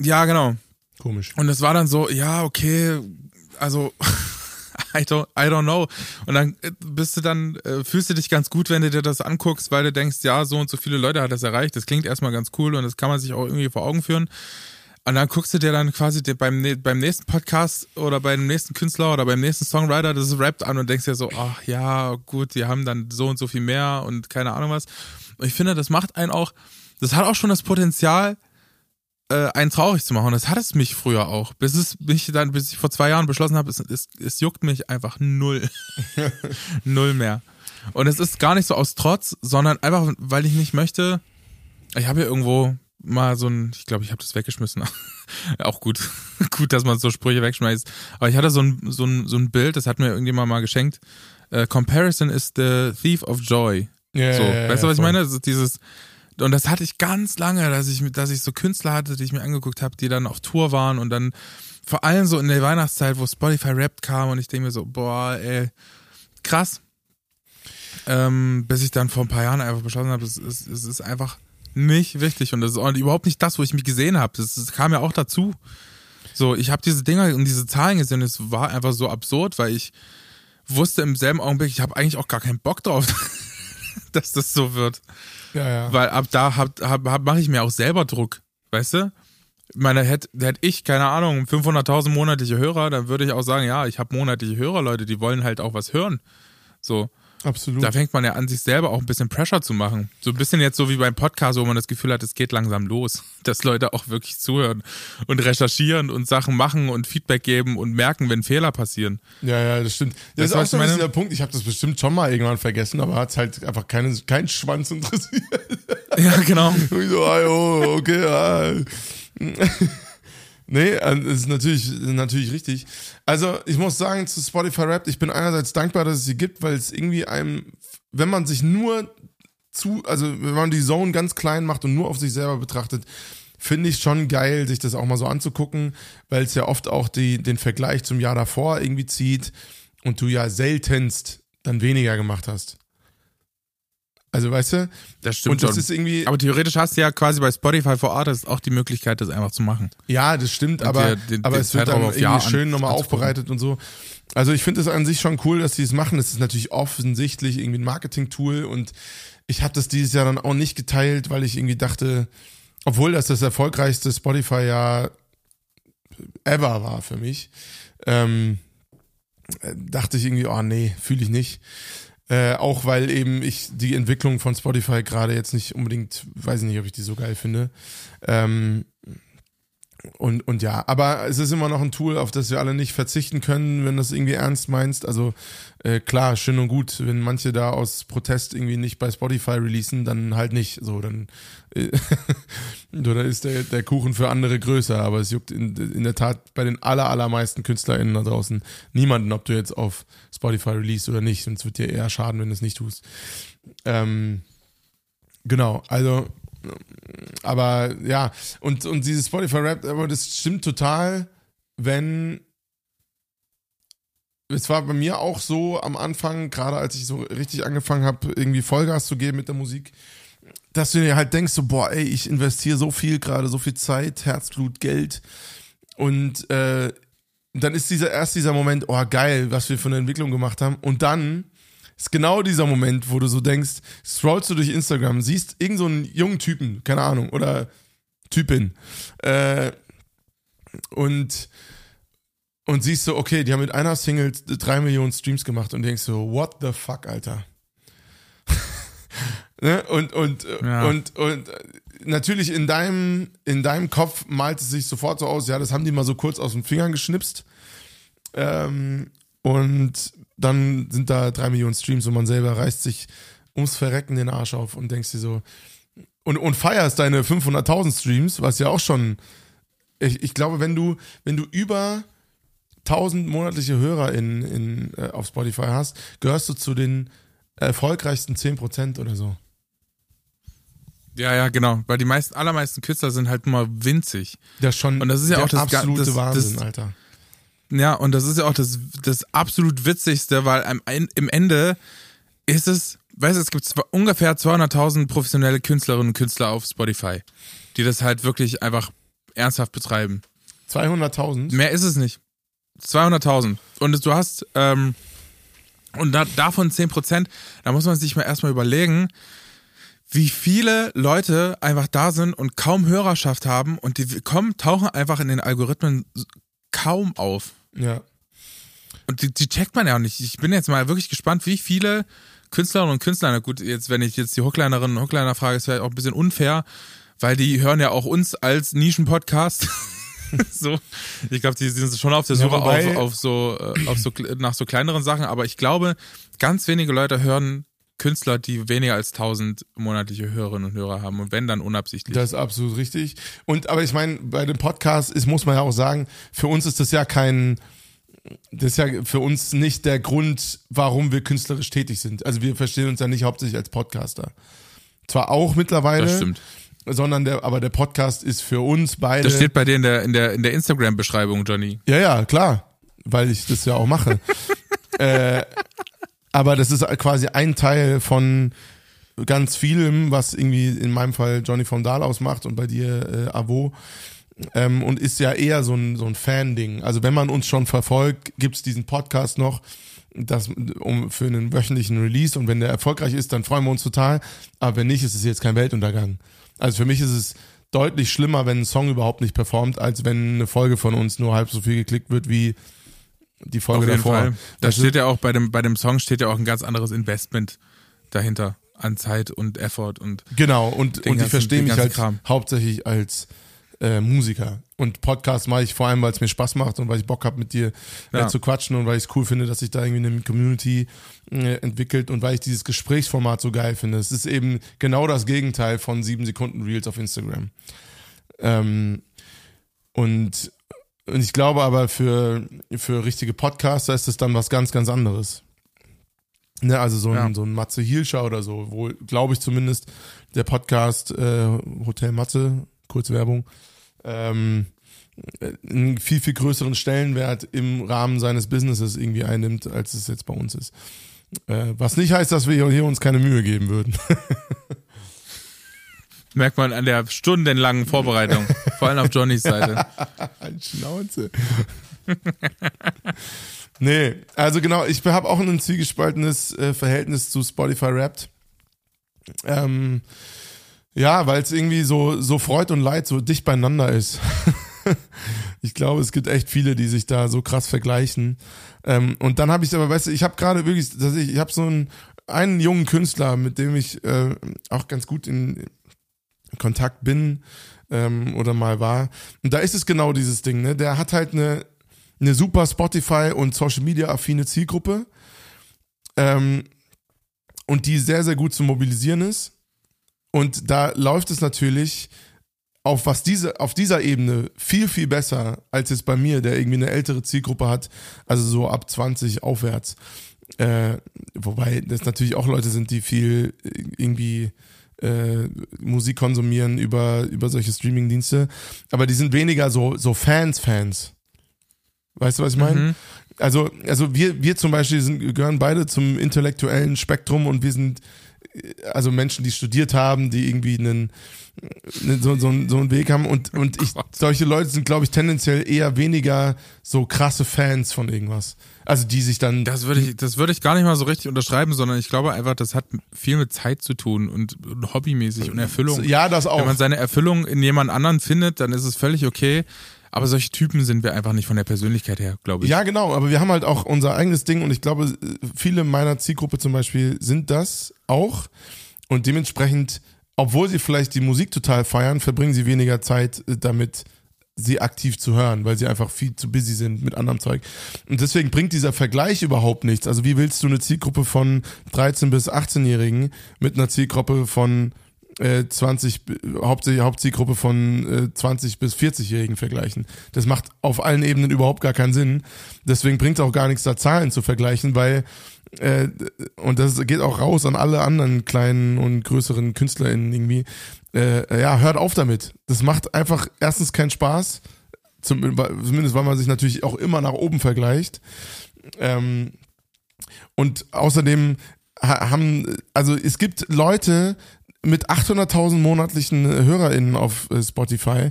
Ja, genau. Komisch. Und es war dann so, ja, okay, also I don't, I don't know. Und dann äh, bist du dann, äh, fühlst du dich ganz gut, wenn du dir das anguckst, weil du denkst, ja, so und so viele Leute hat das erreicht. Das klingt erstmal ganz cool und das kann man sich auch irgendwie vor Augen führen. Und dann guckst du dir dann quasi beim, beim nächsten Podcast oder beim nächsten Künstler oder beim nächsten Songwriter das rappt an und denkst dir so, ach ja, gut, die haben dann so und so viel mehr und keine Ahnung was. Und ich finde, das macht einen auch, das hat auch schon das Potenzial, äh, einen traurig zu machen. Und das hat es mich früher auch. Bis es mich dann, bis ich vor zwei Jahren beschlossen habe, es, es, es juckt mich einfach null. null mehr. Und es ist gar nicht so aus Trotz, sondern einfach, weil ich nicht möchte. Ich habe hier irgendwo mal so ein, ich glaube, ich habe das weggeschmissen. auch gut. gut, dass man so Sprüche wegschmeißt. Aber ich hatte so ein, so ein, so ein Bild, das hat mir irgendjemand mal geschenkt. Äh, Comparison is the thief of joy. Ja, So, ja, ja, weißt du, was ich voll. meine? Also dieses, und das hatte ich ganz lange, dass ich, dass ich so Künstler hatte, die ich mir angeguckt habe, die dann auf Tour waren und dann vor allem so in der Weihnachtszeit, wo Spotify Rap kam und ich denke mir so, boah, ey, krass. Ähm, bis ich dann vor ein paar Jahren einfach beschlossen habe, es ist, es ist einfach nicht wichtig und das ist auch überhaupt nicht das, wo ich mich gesehen habe. Das, das kam ja auch dazu. So, ich habe diese Dinger und diese Zahlen gesehen, es war einfach so absurd, weil ich wusste im selben Augenblick, ich habe eigentlich auch gar keinen Bock drauf, dass das so wird. Ja, ja. Weil ab da hab, hab, hab, mache ich mir auch selber Druck, weißt du? Ich meine, hätte hätt ich, keine Ahnung, 500.000 monatliche Hörer, dann würde ich auch sagen, ja, ich habe monatliche Hörer, Leute, die wollen halt auch was hören. So, Absolut. da fängt man ja an, sich selber auch ein bisschen Pressure zu machen. So ein bisschen jetzt so wie beim Podcast, wo man das Gefühl hat, es geht langsam los. Dass Leute auch wirklich zuhören und recherchieren und Sachen machen und Feedback geben und merken, wenn Fehler passieren. Ja, ja, das stimmt. Das Weißt ist auch so ein bisschen der Punkt. Ich habe das bestimmt schon mal irgendwann vergessen, aber hat halt einfach keinen keinen Schwanz interessiert. Ja, genau. Und ich so, ah, okay, ah. Nee, äh, ist natürlich, natürlich richtig. Also, ich muss sagen, zu Spotify Rap, ich bin einerseits dankbar, dass es sie gibt, weil es irgendwie einem, wenn man sich nur zu, also wenn man die Zone ganz klein macht und nur auf sich selber betrachtet, finde ich schon geil, sich das auch mal so anzugucken, weil es ja oft auch die, den Vergleich zum Jahr davor irgendwie zieht und du ja seltenst dann weniger gemacht hast. Also, weißt du? Das stimmt und das schon. ist irgendwie, Aber theoretisch hast du ja quasi bei Spotify vor Ort ist auch die Möglichkeit, das einfach zu machen. Ja, das stimmt, Und aber, dir den- aber es wird dann Jahr irgendwie schön an- nochmal aufbereitet und so. Also ich finde es an sich schon cool, dass die es machen. Es ist natürlich offensichtlich irgendwie ein Marketing-Tool und ich habe das dieses Jahr dann auch nicht geteilt, weil ich irgendwie dachte, obwohl das das erfolgreichste Spotify-Jahr ever war für mich, ähm, äh, dachte ich irgendwie, oh nee, fühle ich nicht. Äh, auch weil eben ich die Entwicklung von Spotify gerade jetzt nicht unbedingt, weiß ich nicht, ob ich die so geil finde. Ähm, und, und ja, aber es ist immer noch ein Tool, auf das wir alle nicht verzichten können, wenn du das irgendwie ernst meinst. Also äh, klar, schön und gut, wenn manche da aus Protest irgendwie nicht bei Spotify releasen, dann halt nicht. So, dann oder ist der, der Kuchen für andere größer. Aber es juckt in, in der Tat bei den aller, allermeisten KünstlerInnen da draußen niemanden, ob du jetzt auf Spotify release oder nicht. Und es wird dir eher schaden, wenn du es nicht tust. Ähm, genau, also aber ja, und, und dieses Spotify Rap, aber das stimmt total, wenn. Es war bei mir auch so am Anfang, gerade als ich so richtig angefangen habe, irgendwie Vollgas zu geben mit der Musik, dass du dir halt denkst, so, boah, ey, ich investiere so viel gerade, so viel Zeit, Herzblut, Geld. Und äh, dann ist dieser erst dieser Moment, oh geil, was wir für eine Entwicklung gemacht haben. Und dann ist genau dieser Moment, wo du so denkst, scrollst du durch Instagram, siehst irgend so einen jungen Typen, keine Ahnung, oder Typin, äh, und, und siehst so, okay, die haben mit einer Single drei Millionen Streams gemacht und denkst so, what the fuck, Alter. Ne? Und, und, Ja. und, und natürlich in deinem, in deinem Kopf malt es sich sofort so aus, ja, das haben die mal so kurz aus den Fingern geschnipst. Ähm, und dann sind da drei Millionen Streams und man selber reißt sich ums Verrecken den Arsch auf und denkst dir so, und, und feierst deine 500.000 Streams, was ja auch schon, ich, ich glaube, wenn du, wenn du über 1000 monatliche Hörer in, in, äh, auf Spotify hast, gehörst du zu den erfolgreichsten 10% oder so. Ja, ja, genau. Weil die meisten, allermeisten Künstler sind halt nur mal winzig. Das schon Und das ist ja auch das absolute das- Wahnsinn, das- Alter. Ja, und das ist ja auch das, das absolut Witzigste, weil am, im Ende ist es, weißt du, es gibt ungefähr 200.000 professionelle Künstlerinnen und Künstler auf Spotify, die das halt wirklich einfach ernsthaft betreiben. 200.000? Mehr ist es nicht. 200.000. Und du hast, ähm, und da, davon 10%, da muss man sich mal erstmal überlegen, wie viele Leute einfach da sind und kaum Hörerschaft haben und die kommen, tauchen einfach in den Algorithmen kaum auf. Ja. Und die, die checkt man ja auch nicht. Ich bin jetzt mal wirklich gespannt, wie viele Künstlerinnen und Künstler, na gut, jetzt, wenn ich jetzt die Hooklinerinnen und Hookliner frage, ist vielleicht auch ein bisschen unfair, weil die hören ja auch uns als Nischen-Podcast. so, ich glaube, die sind schon auf der Ja, Suche wobei- auf, auf so, äh, auf so, nach so kleineren Sachen, aber ich glaube, ganz wenige Leute hören Künstler, die weniger als 1000 monatliche Hörerinnen und Hörer haben und wenn dann unabsichtlich. Das ist absolut richtig. Und aber ich meine, bei dem Podcast ist, muss man ja auch sagen, für uns ist das ja kein, das ist ja für uns nicht der Grund, warum wir künstlerisch tätig sind. Also wir verstehen uns ja nicht hauptsächlich als Podcaster. Zwar auch mittlerweile, das stimmt. sondern der, aber der Podcast ist für uns beide. Das steht bei dir in der, in der, in der Instagram-Beschreibung, Johnny. Ja, ja, klar, weil ich das ja auch mache. äh, aber das ist quasi ein Teil von ganz vielem, was irgendwie in meinem Fall Johnny von Dahl ausmacht und bei dir äh, Avo. Ähm, und ist ja eher so ein, so ein Fan-Ding. Also wenn man uns schon verfolgt, gibt's diesen Podcast noch das, um, für einen wöchentlichen Release und wenn der erfolgreich ist, dann freuen wir uns total. Aber wenn nicht, ist es jetzt kein Weltuntergang. Also für mich ist es deutlich schlimmer, wenn ein Song überhaupt nicht performt, als wenn eine Folge von uns nur halb so viel geklickt wird wie die Folge Auf jeden davor. Fall. Da Das steht ja auch bei dem, bei dem Song steht ja auch ein ganz anderes Investment dahinter an Zeit und Effort und Genau, und, und ich ganzen- verstehe den mich halt Kram. hauptsächlich als äh, Musiker. Und Podcast mache ich vor allem, weil es mir Spaß macht und weil ich Bock habe, mit dir äh, Ja. zu quatschen und weil ich es cool finde, dass sich da irgendwie eine Community äh, entwickelt und weil ich dieses Gesprächsformat so geil finde. Es ist eben genau das Gegenteil von sieben Sekunden Reels auf Instagram. Ähm, und, und ich glaube aber für, für richtige Podcaster ist das dann was ganz, ganz anderes. Ne, also so ein, Ja. so ein Matze Hielscher oder so, wo, glaube ich zumindest, der Podcast äh, Hotel Matze, kurze Werbung, ähm, einen viel, viel größeren Stellenwert im Rahmen seines Businesses irgendwie einnimmt, als es jetzt bei uns ist. Äh, was nicht heißt, dass wir hier uns keine Mühe geben würden. merkt man an der stundenlangen Vorbereitung, vor allem auf Johnnys Seite. Schnauze. nee, also genau, ich habe auch ein zwiegespaltenes äh, Verhältnis zu Spotify Wrapped. Ähm, ja, weil es irgendwie so, so Freud und Leid so dicht beieinander ist. ich glaube, es gibt echt viele, die sich da so krass vergleichen. Ähm, und dann habe ich aber, weißt du, ich habe gerade wirklich, dass ich, ich habe so einen, einen jungen Künstler, mit dem ich äh, auch ganz gut in Kontakt bin ähm, oder mal war. Und da ist es genau dieses Ding, ne? Der hat halt eine, eine super Spotify und Social Media affine Zielgruppe. Ähm, und die sehr, sehr gut zu mobilisieren ist. Und da läuft es natürlich auf was diese, auf dieser Ebene viel, viel besser als jetzt bei mir, der irgendwie eine ältere Zielgruppe hat, also so ab 20 aufwärts. Äh, wobei das natürlich auch Leute sind, die viel irgendwie äh, Musik konsumieren über, über solche Streaming-Dienste. Aber die sind weniger so, so Fans-Fans. Weißt du, was ich meine? Mhm. Also, also wir, wir zum Beispiel sind, gehören beide zum intellektuellen Spektrum und wir sind also Menschen, die studiert haben, die irgendwie einen, einen so, so, so einen Weg haben und, und ich, solche Leute sind, glaube ich, tendenziell eher weniger so krasse Fans von irgendwas. Also die sich dann Das würde ich, das würde ich gar nicht mal so richtig unterschreiben, sondern ich glaube einfach, das hat viel mit Zeit zu tun und, und hobbymäßig und Erfüllung. ja, das auch. Wenn man seine Erfüllung in jemand anderen findet, dann ist es völlig okay. Aber solche Typen sind wir einfach nicht von der Persönlichkeit her, glaube ich. Ja, genau, aber wir haben halt auch unser eigenes Ding und ich glaube, viele meiner Zielgruppe zum Beispiel sind das auch und dementsprechend, obwohl sie vielleicht die Musik total feiern, verbringen sie weniger Zeit äh, damit, sie aktiv zu hören, weil sie einfach viel zu busy sind mit anderem Zeug. Und deswegen bringt dieser Vergleich überhaupt nichts. Also wie willst du eine Zielgruppe von 13 bis 18-Jährigen mit einer Zielgruppe von äh, 20, Hauptsächlich Hauptzielgruppe von äh, 20 bis 40-Jährigen vergleichen. Das macht auf allen Ebenen überhaupt gar keinen Sinn. Deswegen bringt es auch gar nichts, da Zahlen zu vergleichen, weil äh, und das geht auch raus an alle anderen kleinen und größeren KünstlerInnen irgendwie. Äh, ja, hört auf damit. Das macht einfach erstens keinen Spaß. Zum, zumindest, weil man sich natürlich auch immer nach oben vergleicht. Ähm, und außerdem ha- haben, also es gibt Leute mit 800.000 monatlichen HörerInnen auf äh, Spotify,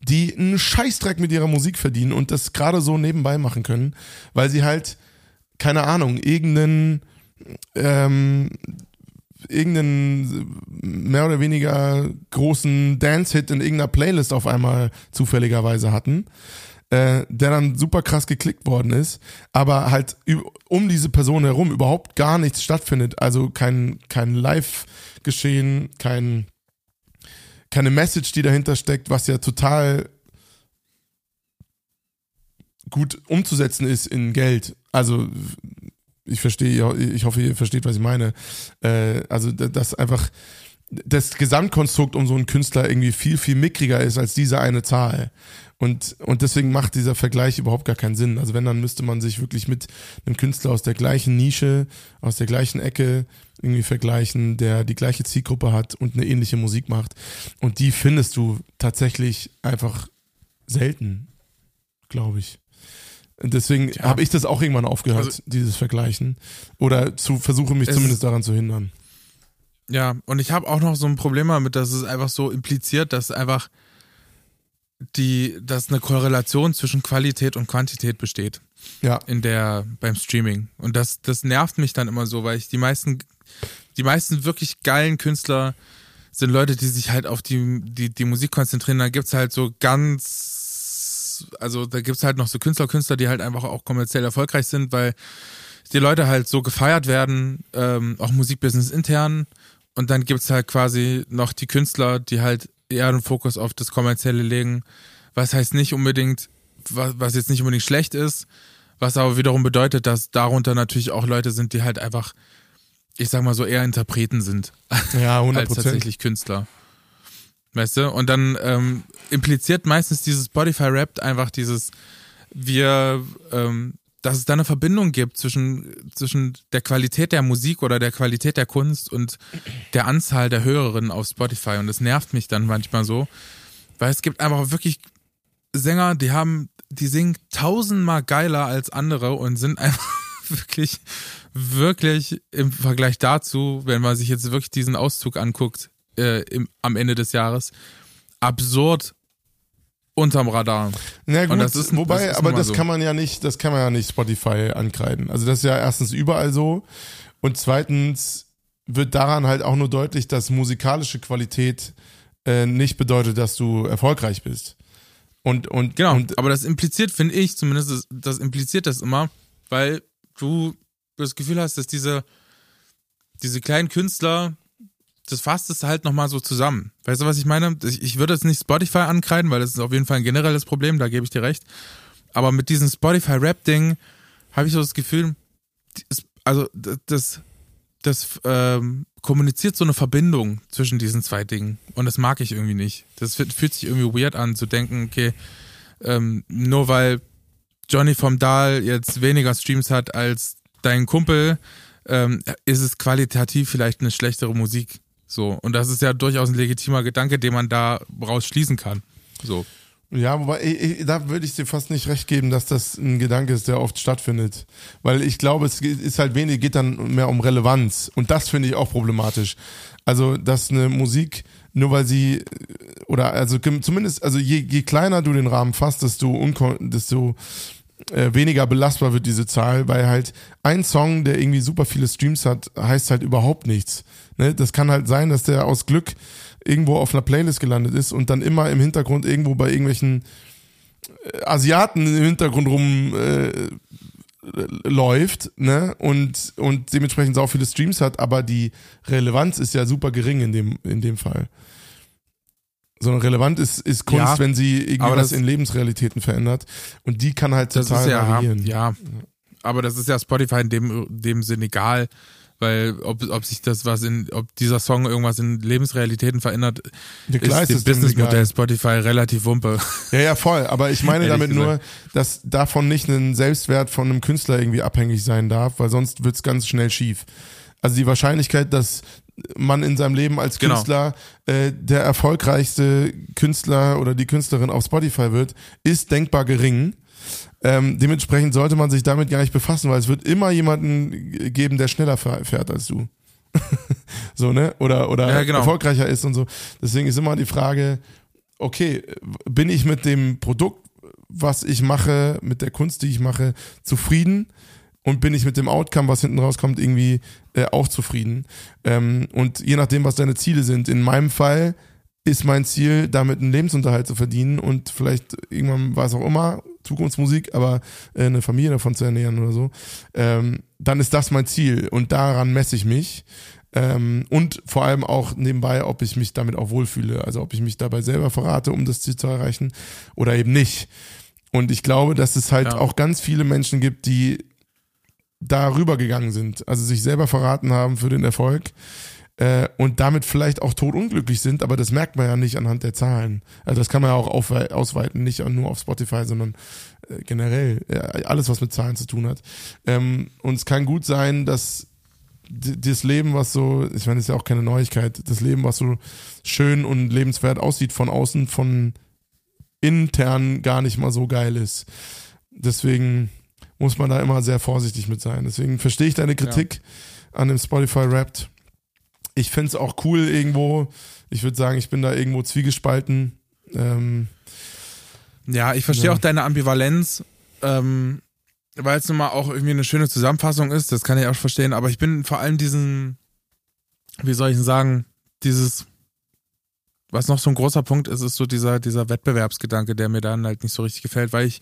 die einen Scheißdreck mit ihrer Musik verdienen und das gerade so nebenbei machen können, weil sie halt, keine Ahnung, irgendeinen, ähm, irgendeinen mehr oder weniger großen Dance-Hit in irgendeiner Playlist auf einmal zufälligerweise hatten, äh, der dann super krass geklickt worden ist, aber halt um diese Person herum überhaupt gar nichts stattfindet. Also kein, kein Live-Geschehen, kein, keine Message, die dahinter steckt, was ja total gut umzusetzen ist in Geld. Also ich verstehe, ich hoffe, ihr versteht, was ich meine. Äh, also dass einfach das Gesamtkonstrukt um so einen Künstler irgendwie viel, viel mickriger ist als diese eine Zahl. Und, und deswegen macht dieser Vergleich überhaupt gar keinen Sinn. Also wenn, dann müsste man sich wirklich mit einem Künstler aus der gleichen Nische, aus der gleichen Ecke irgendwie vergleichen, der die gleiche Zielgruppe hat und eine ähnliche Musik macht. Und die findest du tatsächlich einfach selten, glaube ich. Deswegen ja. habe ich das auch irgendwann aufgehört, also, dieses Vergleichen. Oder zu versuche mich zumindest daran zu hindern. Ja, und ich habe auch noch so ein Problem damit, dass es einfach so impliziert, dass einfach die, dass eine Korrelation zwischen Qualität und Quantität besteht. Ja. In der, beim Streaming. Und das, das nervt mich dann immer so, weil ich die meisten, die meisten wirklich geilen Künstler sind Leute, die sich halt auf die, die, die Musik konzentrieren. Da gibt's halt so ganz also da gibt's halt noch so Künstler, Künstler, die halt einfach auch kommerziell erfolgreich sind, weil die Leute halt so gefeiert werden, ähm, auch Musikbusiness intern. Und dann gibt's halt quasi noch die Künstler, die halt eher den Fokus auf das Kommerzielle legen. Was heißt nicht unbedingt, was, was jetzt nicht unbedingt schlecht ist, was aber wiederum bedeutet, dass darunter natürlich auch Leute sind, die halt einfach, ich sag mal so, eher Interpreten sind. Ja, 100%. als tatsächlich Künstler. Weißt du? Und dann ähm, impliziert meistens dieses Spotify-Rap einfach dieses, wir, ähm, dass es da eine Verbindung gibt zwischen, zwischen der Qualität der Musik oder der Qualität der Kunst und der Anzahl der Hörerinnen auf Spotify. Und das nervt mich dann manchmal so, weil es gibt einfach wirklich Sänger, die haben, die singen tausendmal geiler als andere und sind einfach wirklich, wirklich im Vergleich dazu, wenn man sich jetzt wirklich diesen Auszug anguckt, äh, im, am Ende des Jahres absurd unterm Radar. Na gut, das ist, wobei, das ist aber das so. kann man ja nicht, das kann man ja nicht Spotify ankreiden. Also das ist ja erstens überall so und zweitens wird daran halt auch nur deutlich, dass musikalische Qualität äh, nicht bedeutet, dass du erfolgreich bist. Und, und, genau, und, aber das impliziert, finde ich, zumindest das, das impliziert das immer, weil du das Gefühl hast, dass diese, diese kleinen Künstler das fasst es halt nochmal so zusammen. Weißt du, was ich meine? Ich, ich würde jetzt nicht Spotify ankreiden, weil das ist auf jeden Fall ein generelles Problem, da gebe ich dir recht. Aber mit diesem Spotify-Rap-Ding habe ich so das Gefühl, also das, das ähm, kommuniziert so eine Verbindung zwischen diesen zwei Dingen. Und das mag ich irgendwie nicht. Das fühlt sich irgendwie weird an, zu denken, okay, ähm, nur weil Johnny vom Dahl jetzt weniger Streams hat als dein Kumpel, ähm, ist es qualitativ vielleicht eine schlechtere Musik. So. Und das ist ja durchaus ein legitimer Gedanke, den man da rausschließen kann. So. Ja, wobei, ich, da würde ich dir fast nicht recht geben, dass das ein Gedanke ist, der oft stattfindet. Weil ich glaube, es ist halt wenig, geht dann mehr um Relevanz. Und das finde ich auch problematisch. Also, dass eine Musik, nur weil sie, oder also zumindest, also je, je kleiner du den Rahmen fasst, desto, desto äh, weniger belastbar wird diese Zahl, weil halt ein Song, der irgendwie super viele Streams hat, heißt halt überhaupt nichts. Ne? Das kann halt sein, dass der aus Glück irgendwo auf einer Playlist gelandet ist und dann immer im Hintergrund irgendwo bei irgendwelchen äh, Asiaten im Hintergrund rum äh, läuft, ne? Und, und dementsprechend auch viele Streams hat, aber die Relevanz ist ja super gering in dem, in dem Fall. Sondern relevant ist, ist Kunst, ja, wenn sie irgendwas in Lebensrealitäten verändert. Und die kann halt total ja, variieren. Ja, aber das ist ja Spotify in dem, dem Sinn egal, weil ob, ob sich das was in, ob dieser Song irgendwas in Lebensrealitäten verändert, ja, klar ist, ist dem Businessmodell Spotify relativ wumpe. Ja, ja, voll. Aber ich meine damit gesagt. nur, dass davon nicht ein Selbstwert von einem Künstler irgendwie abhängig sein darf, weil sonst wird's ganz schnell schief. Also die Wahrscheinlichkeit, dass man in seinem Leben als genau. Künstler genau. äh, der erfolgreichste Künstler oder die Künstlerin auf Spotify wird, ist denkbar gering. Ähm, dementsprechend sollte man sich damit gar nicht befassen, weil es wird immer jemanden geben, der schneller fährt als du. so, ne? Oder, oder ja, genau. erfolgreicher ist und so. Deswegen ist immer die Frage, okay, bin ich mit dem Produkt, was ich mache, mit der Kunst, die ich mache, zufrieden? und bin ich mit dem Outcome, was hinten rauskommt, irgendwie äh, auch zufrieden. Ähm, und je nachdem, was deine Ziele sind. In meinem Fall ist mein Ziel, damit einen Lebensunterhalt zu verdienen und vielleicht irgendwann, was auch immer, Zukunftsmusik, aber äh, eine Familie davon zu ernähren oder so, ähm, dann ist das mein Ziel und daran messe ich mich. Ähm, und vor allem auch nebenbei, ob ich mich damit auch wohlfühle, also ob ich mich dabei selber verrate, um das Ziel zu erreichen oder eben nicht. Und ich glaube, dass es halt ja. auch ganz viele Menschen gibt, die darüber gegangen sind, also sich selber verraten haben für den Erfolg äh, und damit vielleicht auch totunglücklich sind, aber das merkt man ja nicht anhand der Zahlen. Also das kann man ja auch auf, ausweiten, nicht nur auf Spotify, sondern äh, generell äh, alles, was mit Zahlen zu tun hat. Ähm, und es kann gut sein, dass das Leben, was so, ich meine, das ist ja auch keine Neuigkeit, das Leben, was so schön und lebenswert aussieht von außen, von intern gar nicht mal so geil ist. Deswegen muss man da immer sehr vorsichtig mit sein. Deswegen verstehe ich deine Kritik ja. an dem Spotify Wrapped. Ich finde es auch cool irgendwo. Ich würde sagen, ich bin da irgendwo zwiegespalten. Ähm, ja, ich verstehe ja. auch deine Ambivalenz, ähm, weil es nun mal auch irgendwie eine schöne Zusammenfassung ist. Das kann ich auch verstehen. Aber ich bin vor allem diesen, wie soll ich denn sagen, dieses was noch so ein großer Punkt ist, ist so dieser, dieser Wettbewerbsgedanke, der mir dann halt nicht so richtig gefällt, weil ich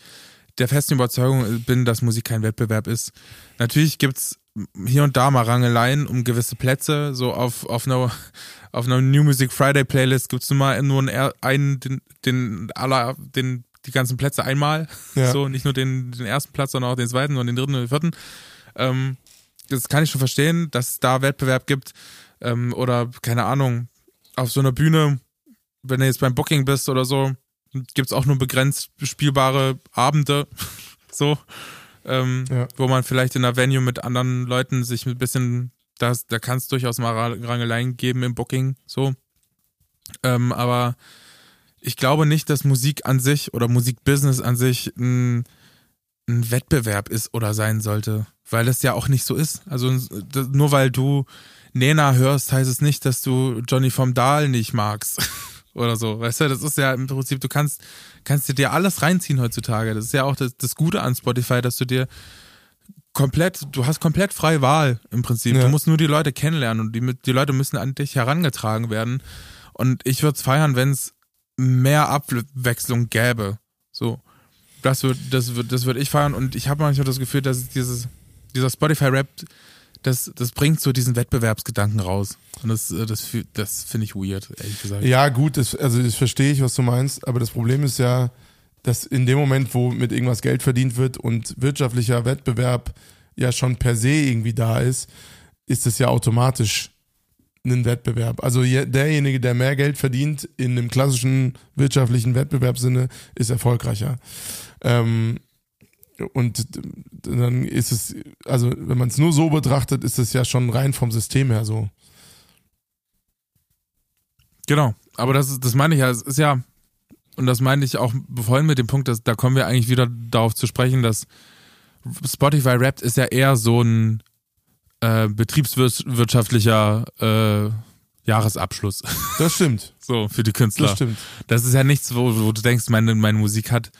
der festen Überzeugung bin, dass Musik kein Wettbewerb ist. Natürlich gibt's hier und da mal Rangeleien um gewisse Plätze. So auf, auf einer, auf einer New Music Friday Playlist gibt's nur mal nur einen, einen den, den aller, den, die ganzen Plätze einmal. Ja. So, nicht nur den, den ersten Platz, sondern auch den zweiten und den dritten und den vierten. Ähm, das kann ich schon verstehen, dass es da Wettbewerb gibt. Ähm, oder, keine Ahnung, auf so einer Bühne, wenn du jetzt beim Booking bist oder so, gibt es auch nur begrenzt spielbare Abende, so, ähm, ja. wo man vielleicht in einer Venue mit anderen Leuten sich ein bisschen, das, da kann es durchaus mal Rangeleien geben im Booking, so. Ähm, aber ich glaube nicht, dass Musik an sich oder Musikbusiness an sich ein, ein Wettbewerb ist oder sein sollte, weil es ja auch nicht so ist. Also nur weil du Nena hörst, heißt es nicht, dass du Johnny vom Dahl nicht magst. oder so. Weißt du, das ist ja im Prinzip, du kannst, kannst dir alles reinziehen heutzutage. Das ist ja auch das, das Gute an Spotify, dass du dir komplett, du hast komplett freie Wahl im Prinzip. Ja. Du musst nur die Leute kennenlernen und die, die Leute müssen an dich herangetragen werden. Und ich würde es feiern, wenn es mehr Abwechslung gäbe. So. Das würde das würd, das würd ich feiern und ich habe manchmal das Gefühl, dass dieses, dieser Spotify-Rap das, das bringt so diesen Wettbewerbsgedanken raus. Und das, äh, das, das finde ich weird, ehrlich gesagt. Ja, gut, das, also das verstehe ich, was du meinst, aber das Problem ist ja, dass in dem Moment, wo mit irgendwas Geld verdient wird und wirtschaftlicher Wettbewerb ja schon per se irgendwie da ist, ist es ja automatisch ein Wettbewerb. Also derjenige, der mehr Geld verdient in einem klassischen wirtschaftlichen Wettbewerbssinne, ist erfolgreicher. Ähm, und dann ist es, also wenn man es nur so betrachtet, ist es ja schon rein vom System her so. Genau, aber das, das meine ich ja, es ist ja, und das meine ich auch vorhin mit dem Punkt, dass da kommen wir eigentlich wieder darauf zu sprechen, dass Spotify Rap ist ja eher so ein äh, betriebswirtschaftlicher äh, Jahresabschluss. Das stimmt. so, für die Künstler. Das stimmt. Das ist ja nichts, wo, wo du denkst, meine, meine Musik hat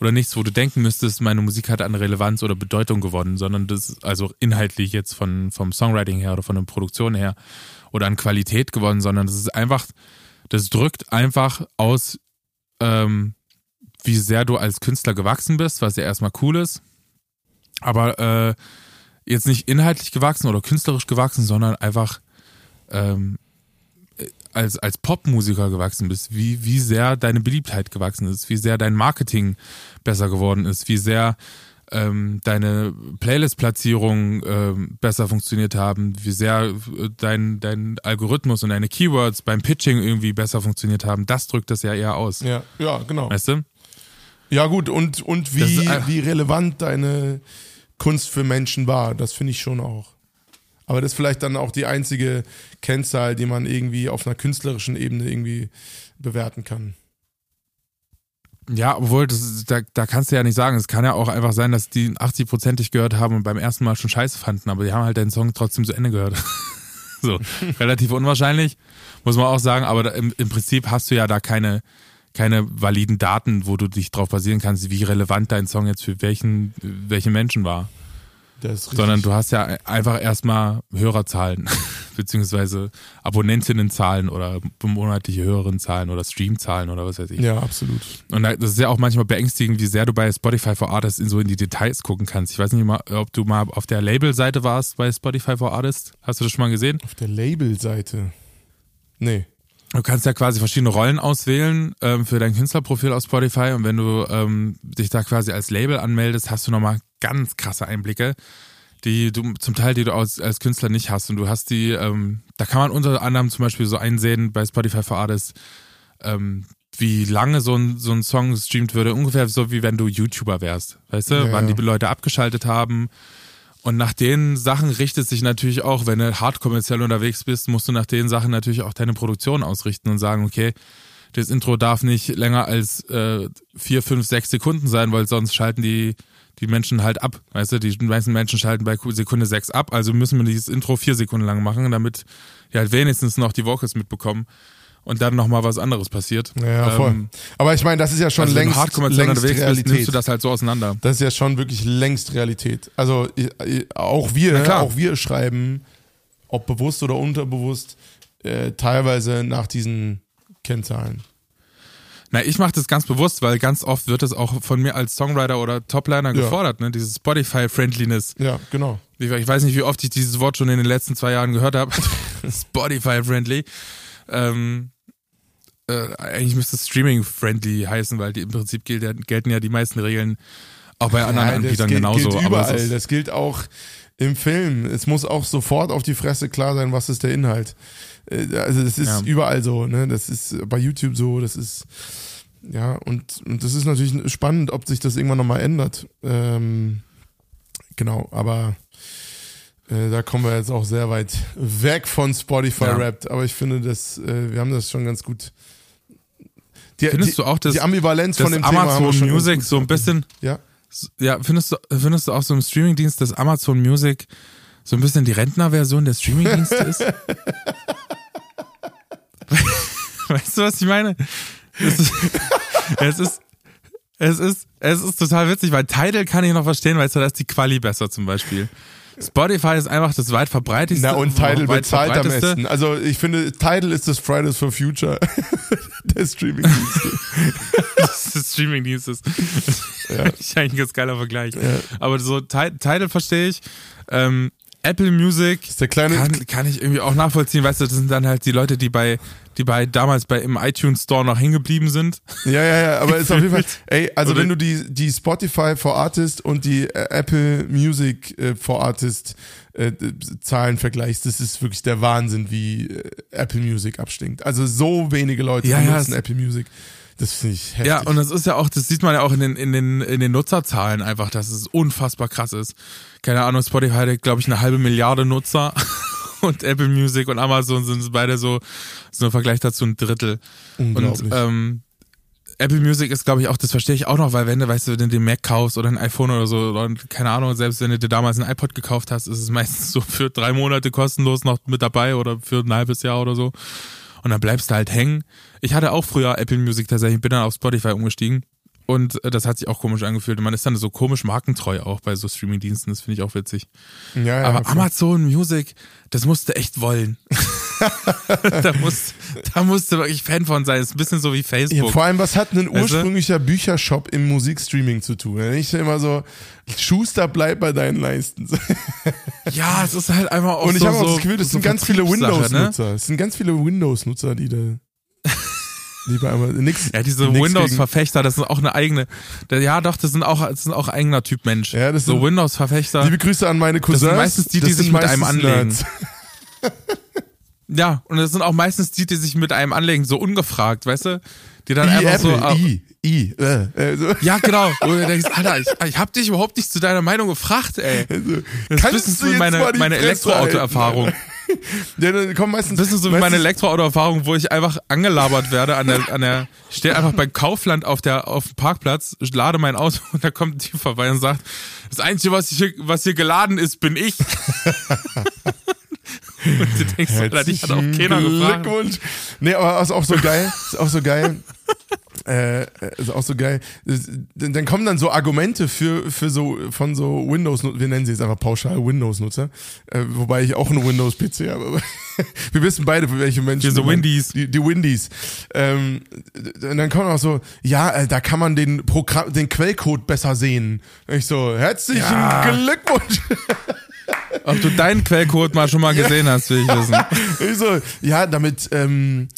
oder nichts, wo du denken müsstest, meine Musik hat an Relevanz oder Bedeutung gewonnen, sondern das, also inhaltlich jetzt von, vom Songwriting her oder von der Produktion her oder an Qualität gewonnen, sondern das ist einfach, das drückt einfach aus, ähm, wie sehr du als Künstler gewachsen bist, was ja erstmal cool ist. Aber äh, jetzt nicht inhaltlich gewachsen oder künstlerisch gewachsen, sondern einfach ähm, als, als Popmusiker gewachsen bist, wie, wie sehr deine Beliebtheit gewachsen ist, wie sehr dein Marketing besser geworden ist, wie sehr ähm, deine Playlist-Platzierungen ähm, besser funktioniert haben, wie sehr äh, dein, dein Algorithmus und deine Keywords beim Pitching irgendwie besser funktioniert haben, das drückt das ja eher aus. Ja, ja, genau. Weißt du? Ja, gut, und, und wie, wie relevant deine Kunst für Menschen war, das finde ich schon auch. Aber das ist vielleicht dann auch die einzige Kennzahl, die man irgendwie auf einer künstlerischen Ebene irgendwie bewerten kann. Ja, obwohl, das, da, da kannst du ja nicht sagen. Es kann ja auch einfach sein, dass die 80% gehört haben und beim ersten Mal schon scheiße fanden, aber die haben halt deinen Song trotzdem zu Ende gehört. so, relativ unwahrscheinlich, muss man auch sagen, aber da, im, im Prinzip hast du ja da keine, keine validen Daten, wo du dich drauf basieren kannst, wie relevant dein Song jetzt für welchen, welche Menschen war. Sondern du hast ja einfach erstmal Hörerzahlen, beziehungsweise Abonnentinnenzahlen oder monatliche Hörerinnenzahlen oder Streamzahlen oder was weiß ich. Ja, absolut. Und da- das ist ja auch manchmal beängstigend, wie sehr du bei Spotify for Artists in so in die Details gucken kannst. Ich weiß nicht mal, ob du mal auf der Label-Seite warst bei Spotify for Artists. Hast du das schon mal gesehen? Auf der Label-Seite. Nee. Du kannst ja quasi verschiedene Rollen auswählen ähm, für dein Künstlerprofil auf Spotify und wenn du ähm, dich da quasi als Label anmeldest, hast du nochmal ganz krasse Einblicke, die du zum Teil, die du als, als Künstler nicht hast. Und du hast die, ähm, da kann man unter anderem zum Beispiel so einsehen bei Spotify for Artists, ähm, wie lange so ein, so ein Song gestreamt würde, ungefähr so wie wenn du YouTuber wärst. Weißt du, Ja, wann ja. die Leute abgeschaltet haben. Und nach den Sachen richtet sich natürlich auch, wenn du hart kommerziell unterwegs bist, musst du nach den Sachen natürlich auch deine Produktion ausrichten und sagen, okay, das Intro darf nicht länger als äh, vier, fünf, sechs Sekunden sein, weil sonst schalten die, die Menschen halt ab. Weißt du, die meisten Menschen schalten bei Sekunde sechs ab, also müssen wir dieses Intro vier Sekunden lang machen, damit die halt wenigstens noch die Vocals mitbekommen und dann nochmal was anderes passiert. Ja, voll. Ähm, Aber ich meine, das ist ja schon also wenn du längst, längst unterwegs bist, Realität. nimmst du das halt so auseinander. Das ist ja schon wirklich längst Realität. Also ich- ich- auch wir, auch wir schreiben, ob bewusst oder unterbewusst, äh, teilweise nach diesen Kennzahlen. Na, ich mache das ganz bewusst, weil ganz oft wird es auch von mir als Songwriter oder Topliner Ja. gefordert, ne? Dieses Spotify-Friendliness. Ja, genau. Ich, ich weiß nicht, wie oft ich dieses Wort schon in den letzten zwei Jahren gehört habe. Spotify-friendly. Ähm, äh, eigentlich müsste es Streaming-friendly heißen, weil die, im Prinzip gilt, gelten ja die meisten Regeln auch bei anderen Ja, das Anbietern gilt, genauso. gilt aber überall. ist, das gilt auch im Film. Es muss auch sofort auf die Fresse klar sein, was ist der Inhalt. Äh, Also das ist Ja. überall so. Ne? Das ist bei YouTube so. Das ist ja und, und das ist natürlich spannend, ob sich das irgendwann nochmal ändert. Ähm, genau, aber äh, da kommen wir jetzt auch sehr weit weg von Spotify Ja. Rap. Aber ich finde, das, äh, wir haben das schon ganz gut. Die, Findest die, du auch, dass, die Ambivalenz dass von dem Thema Amazon ganz Music so ein bisschen Ja. Ja, findest du, findest du auch so im Streamingdienst, dass Amazon Music so ein bisschen die Rentnerversion der Streamingdienste ist? weißt du, was ich meine? Es ist, es ist, es ist, es ist total witzig, weil Tidal kann ich noch verstehen, weißt du, da ist die Quali besser zum Beispiel. Spotify ist einfach das weit verbreitetste. Na und Tidal bezahlt am besten. Also ich finde, Tidal ist das Fridays for Future der Streaming-Dienste. des Streamingdienstes. Ja. ist eigentlich ein ganz geiler Vergleich. Aber so Ti- Tidal verstehe ich. Ähm, Apple Music ist der kleine, kann, kann ich irgendwie auch nachvollziehen. Weißt du, das sind dann halt die Leute, die bei, die bei damals bei im iTunes Store noch hängen geblieben sind. ja, ja, ja, aber ist auf jeden Fall, ey, also Oder- wenn du die, die Spotify for Artist und die äh, Apple Music äh, for Artist äh, Zahlen vergleichst, das ist wirklich der Wahnsinn, wie äh, Apple Music abstinkt. Also so wenige Leute Ja, ja, benutzen es- Apple Music. Das finde ich heftig. Ja, und das ist ja auch, das sieht man ja auch in den, in den, in den Nutzerzahlen einfach, dass es unfassbar krass ist. Keine Ahnung, Spotify hat, glaube ich, eine halbe Milliarde Nutzer und Apple Music und Amazon sind beide so, so im Vergleich dazu ein Drittel. Und ähm, Apple Music ist, glaube ich, auch, das verstehe ich auch noch, weil wenn du, weißt du, wenn du den Mac kaufst oder ein iPhone oder so, oder keine Ahnung, selbst wenn du dir damals ein iPod gekauft hast, ist es meistens so für drei Monate kostenlos noch mit dabei oder für ein halbes Jahr oder so. Und dann bleibst du halt hängen. Ich hatte auch früher Apple Music tatsächlich, bin dann auf Spotify umgestiegen. Und äh, das hat sich auch komisch angefühlt. Und man ist dann so komisch markentreu auch bei so Streamingdiensten. Das finde ich auch witzig. ja, ja, Aber voll. Amazon Music, das musst du echt wollen. da, musst, da musst du wirklich Fan von sein. ist ein bisschen so wie Ja, Facebook. vor allem, was hat ein Weißt du? ursprünglicher Büchershop im Musikstreaming zu tun? Ich immer so, Schuster, bleib bei deinen Leisten. Ja, es ist halt einfach auch Und ich so, habe auch so, das Gefühl, das so sind ganz viele Ne? Windows-Nutzer. Es sind ganz viele Windows-Nutzer, die da, die bei einmal, nix. Ja, diese Windows-Verfechter, das sind auch eine eigene. Ja, doch, das sind auch, das sind auch eigener Typ Mensch. Ja, das so sind- Windows-Verfechter. Liebe Grüße an meine Cousins. sind meistens die, die Das sich mit einem anlegen. Ja, und das sind auch meistens die, die sich mit einem anlegen, so ungefragt, weißt du? Die dann I, einfach so. Apple, I, I, äh, äh, so. Ja, genau. Wo du denkst, Alter, ich, ich hab dich überhaupt nicht zu deiner Meinung gefragt, ey. Also, Das kannst ist du so jetzt meine, mal die meine Elektroauto-Erfahrung. Ja, dann kommen meistens. Das ist so wie meine Elektroauto-Erfahrung, wo ich einfach angelabert werde an der, an der, ich stehe einfach bei Kaufland auf der, auf dem Parkplatz, lade mein Auto und da kommt ein Typ vorbei und sagt, das Einzige, was hier, was hier geladen ist, bin ich. und du denkst, Alter, dich hat auch keiner gefragt. Glückwunsch. Nee, aber ist auch so geil. Ist auch so geil. Äh, ist auch so geil. Dann kommen dann so Argumente für, für so, von so Windows, wir nennen sie jetzt einfach pauschal Windows-Nutzer, äh, wobei ich auch einen Windows-PC habe, wir wissen beide, für welche Menschen. Diese Windies. Die, die Windies. Ähm, und dann kommt auch so, ja, äh, da kann man den Programm, den Quellcode besser sehen. Und ich so, herzlichen Ja. Glückwunsch. Ob du deinen Quellcode mal schon mal gesehen hast, will ich wissen. Ich so, ja, damit ähm,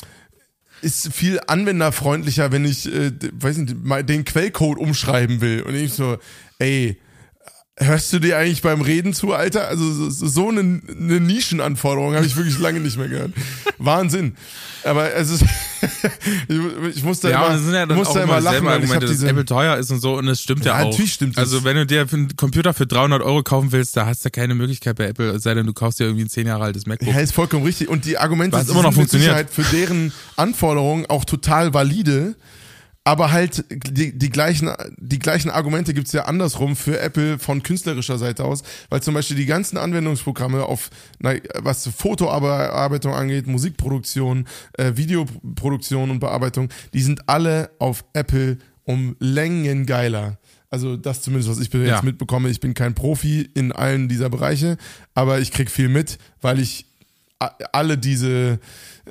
ist viel anwenderfreundlicher, wenn ich, äh, weiß nicht, mal den Quellcode umschreiben will. Und ich so, ey, hörst du dir eigentlich beim Reden zu, Alter? Also so, so- so eine, eine Nischenanforderung habe ich wirklich lange nicht mehr gehört. Wahnsinn. Aber es ist, ich, ich muss da Ja, immer, sind ja dann auch immer immer lachen, dieselben weil ich Argumente, dass diese, Apple teuer ist und so und es stimmt ja, Ja, auch. natürlich stimmt. Also wenn du dir einen Computer für 300 Euro kaufen willst, da hast du keine Möglichkeit bei Apple, es sei denn du kaufst dir irgendwie ein 10 Jahre altes MacBook. Ja, ist vollkommen richtig. Und die Argumente die immer noch sind funktioniert. Sicherheit für deren Anforderungen auch total valide. Aber halt die, die, gleichen, die gleichen Argumente gibt's ja andersrum für Apple von künstlerischer Seite aus, weil zum Beispiel die ganzen Anwendungsprogramme auf, na, was Fotobearbeitung angeht, Musikproduktion, äh, Videoproduktion und Bearbeitung, die sind alle auf Apple um Längen geiler. Also das zumindest, was ich bis Ja. jetzt mitbekomme. Ich bin kein Profi in allen dieser Bereiche, aber ich krieg viel mit, weil ich alle diese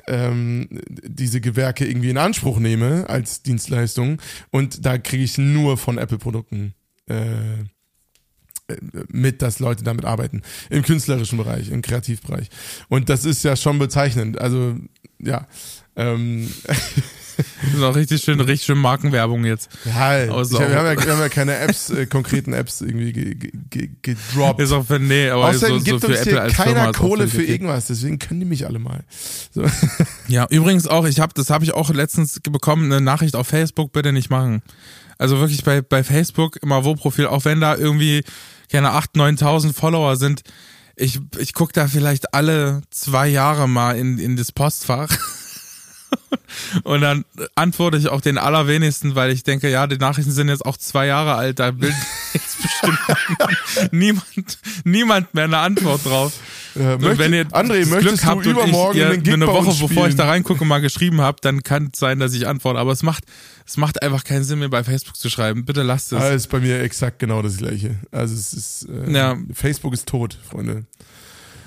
ähm, diese Gewerke irgendwie in Anspruch nehme als Dienstleistung und da kriege ich nur von Apple-Produkten äh, mit, dass Leute damit arbeiten. Im künstlerischen Bereich, im Kreativbereich. Und das ist ja schon bezeichnend. Also, ja. Ähm, Das ist auch richtig schön, richtig schön Markenwerbung jetzt. ja, ich, Außer- wir, haben ja, wir haben ja keine Apps, äh, konkreten Apps irgendwie ge, ge, ge, gedroppt. Ist auch für, nee, aber Außerdem so, so gibt für uns Apple hier keiner Kohle für irgendwas, deswegen können die mich alle mal. So. Ja, übrigens auch, ich habe, das habe ich auch letztens bekommen, eine Nachricht auf Facebook, bitte nicht machen. Also wirklich bei, bei Facebook im Avo-Profil, auch wenn da irgendwie, keine 8.000, 9.000 Follower sind, ich, ich guck da vielleicht alle zwei Jahre mal in, in das Postfach. Und dann antworte ich auch den allerwenigsten, weil ich denke, ja, die Nachrichten sind jetzt auch zwei Jahre alt, da will jetzt bestimmt niemand, niemand mehr eine Antwort drauf. Äh, Und möchte, wenn ihr André, das möchtest Glück habt und übermorgen ich, ihr, Gig eine Woche bevor ich da reingucke mal geschrieben habt, dann kann es sein, dass ich antworte. Aber es macht, es macht einfach keinen Sinn, mir bei Facebook zu schreiben. Bitte lasst es. Ah, ist bei mir exakt genau das gleiche. Also es ist äh, Ja. Facebook ist tot, Freunde.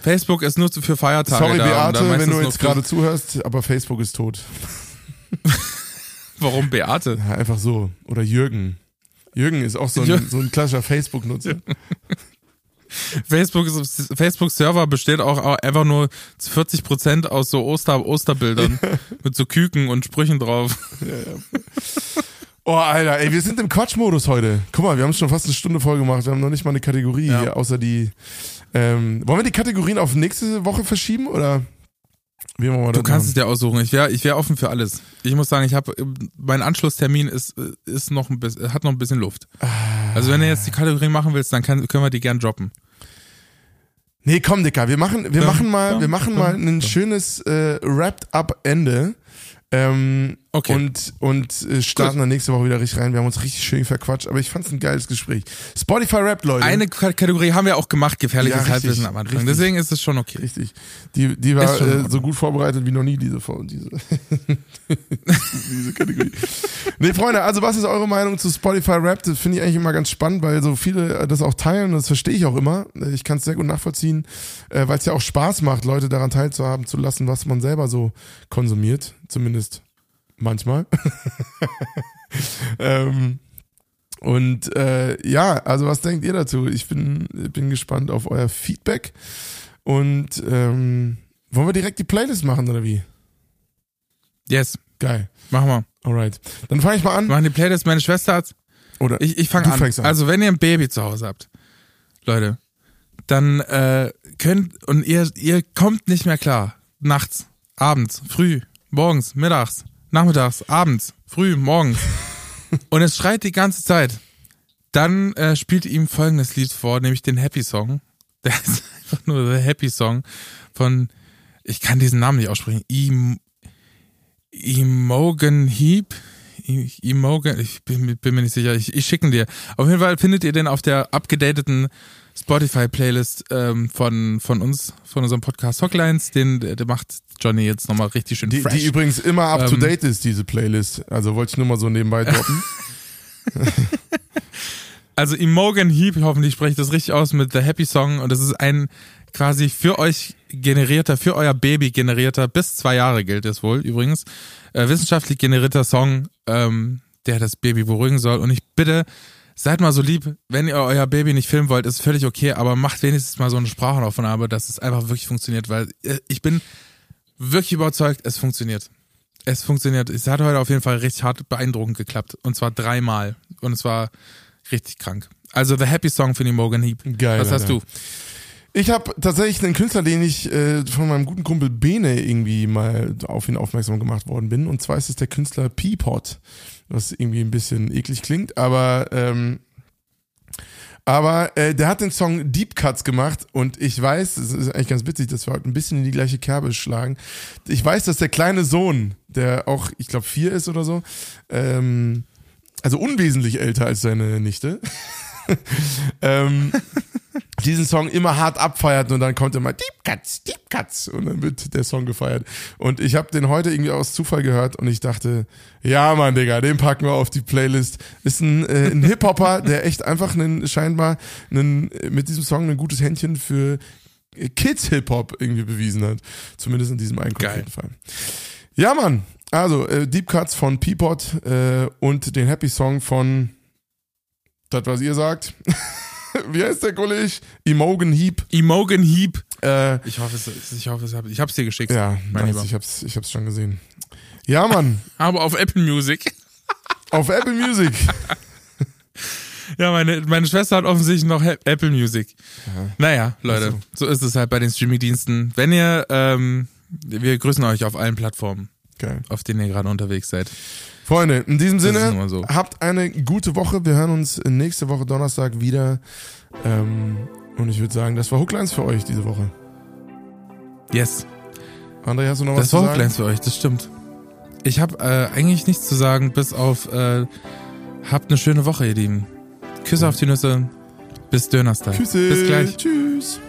Facebook ist nur für Feiertage Sorry, da. Beate, wenn du jetzt gerade zuhörst, aber Facebook ist tot. Warum Beate? Ja, einfach so. Oder Jürgen. Jürgen ist auch so ein, so ein klassischer Facebook-Nutzer. Facebook, ist- Facebook-Server besteht auch einfach nur zu 40 Prozent aus so Oster, Osterbildern mit so Küken und Sprüchen drauf. Oh, Alter, ey, wir sind im Quatschmodus heute. Guck mal, wir haben schon fast eine Stunde voll gemacht. Wir haben noch nicht mal eine Kategorie Ja. hier, außer die. Ähm, wollen wir die Kategorien auf nächste Woche verschieben oder wie wollen wir Du kannst es machen? dir aussuchen. Ich wäre ich wär offen für alles. Ich muss sagen, ich habe mein Anschlusstermin ist ist noch ein bisschen, hat noch ein bisschen Luft. Also wenn du jetzt die Kategorie machen willst, dann kann, können wir die gern droppen. Nee, komm, Dicker, wir machen, wir Ja, machen mal, ja, wir machen ja, mal ein schönes äh, Wrapped-Up-Ende. Ähm, Okay. Und, und äh, starten dann nächste Woche wieder richtig rein. Wir haben uns richtig schön verquatscht, aber ich fand es ein geiles Gespräch. Spotify Rap, Leute. Eine Kategorie haben wir auch gemacht, gefährliches Ja, Halbwissen am Anfang. richtig. Deswegen ist es schon okay. Richtig. Die, die war äh, so gut vorbereitet wie noch nie, diese, diese, diese Kategorie. Nee, Freunde, also was ist eure Meinung zu Spotify Rap? Das finde ich eigentlich immer ganz spannend, weil so viele äh, das auch teilen und das verstehe ich auch immer. Äh, Ich kann es sehr gut nachvollziehen, äh, weil es ja auch Spaß macht, Leute daran teilzuhaben zu lassen, was man selber so konsumiert. Zumindest manchmal. ähm, und äh, ja, also was denkt ihr dazu? Ich bin, bin gespannt auf euer Feedback. Und ähm, wollen wir direkt die Playlist machen oder wie? Yes, Geil. machen wir. Alright. Dann fange ich mal an. Machen die Playlist. Meine Schwester hat Oder Ich, ich fange an. an. Also wenn ihr ein Baby zu Hause habt, Leute, dann äh, könnt und ihr ihr kommt nicht mehr klar. Nachts, abends, früh, morgens, mittags, nachmittags, abends, früh, morgens. und es schreit die ganze Zeit. Dann äh, spielt ihm folgendes Lied vor, nämlich den Happy Song. Der ist einfach nur der Happy Song von, ich kann diesen Namen nicht aussprechen, Im, Imogen Heap, Emogan, ich bin, bin, mir nicht sicher, ich, ich schicke dir. Auf jeden Fall findet ihr den auf der abgedateten Spotify-Playlist ähm, von, von uns, von unserem Podcast Hocklines. Den der macht Johnny jetzt nochmal richtig schön die, fresh. Die übrigens immer up to date ähm, ist, diese Playlist. Also wollte ich nur mal so nebenbei droppen. also Imogen Heap, hoffentlich spreche ich das richtig aus, mit The Happy Song. Und das ist ein quasi für euch generierter, für euer Baby generierter, bis zwei Jahre gilt es wohl übrigens, äh, wissenschaftlich generierter Song, ähm, der das Baby beruhigen soll. Und ich bitte, seid mal so lieb, wenn ihr euer Baby nicht filmen wollt, ist völlig okay, aber macht wenigstens mal so eine Sprachaufnahme, dass es einfach wirklich funktioniert, weil äh, ich bin wirklich überzeugt, es funktioniert. Es funktioniert. Es hat heute auf jeden Fall richtig hart beeindruckend geklappt. Und zwar dreimal. Und es war richtig krank. Also The Happy Song für die Morgan Heap. Geil. Was hast du? Ich habe tatsächlich einen Künstler, den ich äh, von meinem guten Kumpel Bene irgendwie mal auf ihn aufmerksam gemacht worden bin. Und zwar ist es der Künstler Peapot, was irgendwie ein bisschen eklig klingt, aber ähm, aber äh, der hat den Song Deep Cuts gemacht und ich weiß, es ist eigentlich ganz witzig, dass wir heute ein bisschen in die gleiche Kerbe schlagen. Ich weiß, dass der kleine Sohn, der auch, ich glaube, vier ist oder so, ähm, also unwesentlich älter als seine Nichte, ähm, diesen Song immer hart abfeiert und dann kommt immer Deep Cuts, Deep Cuts und dann wird der Song gefeiert. Und ich habe den heute irgendwie aus Zufall gehört und ich dachte, ja Mann, Digga, den packen wir auf die Playlist. Ist ein, äh, ein Hip-Hopper, der echt einfach einen, scheinbar einen, mit diesem Song ein gutes Händchen für Kids-Hip-Hop irgendwie bewiesen hat. Zumindest in diesem einen konkreten Fall. Ja Mann, also äh, Deep Cuts von Peapot äh, und den Happy Song von das, was ihr sagt. Wie heißt der Kollege? Imogen Heap. Imogen Heap. Äh, ich hoffe, es, ich hoffe, es, ich hab's dir geschickt. Ja, nice, ich hab's, ich hab's schon gesehen. Ja, Mann. Aber auf Apple Music. auf Apple Music. ja, meine, meine Schwester hat offensichtlich noch Apple Music. Ja. Naja, Leute, also. so ist es halt bei den Streaming-Diensten. Wenn ihr, ähm, wir grüßen euch auf allen Plattformen, Geil. auf denen ihr gerade unterwegs seid. Freunde, in diesem Sinne, so. habt eine gute Woche. Wir hören uns nächste Woche Donnerstag wieder. Ähm, und ich würde sagen, das war Hooklines für euch diese Woche. Yes. André, hast du noch das was zu sagen? Das war Hooklines für euch, das stimmt. Ich habe äh, eigentlich nichts zu sagen, bis auf äh, habt eine schöne Woche, ihr Lieben. Küsse auf die Nüsse. Bis Dönerstag. Küsse. Bis gleich. Tschüss.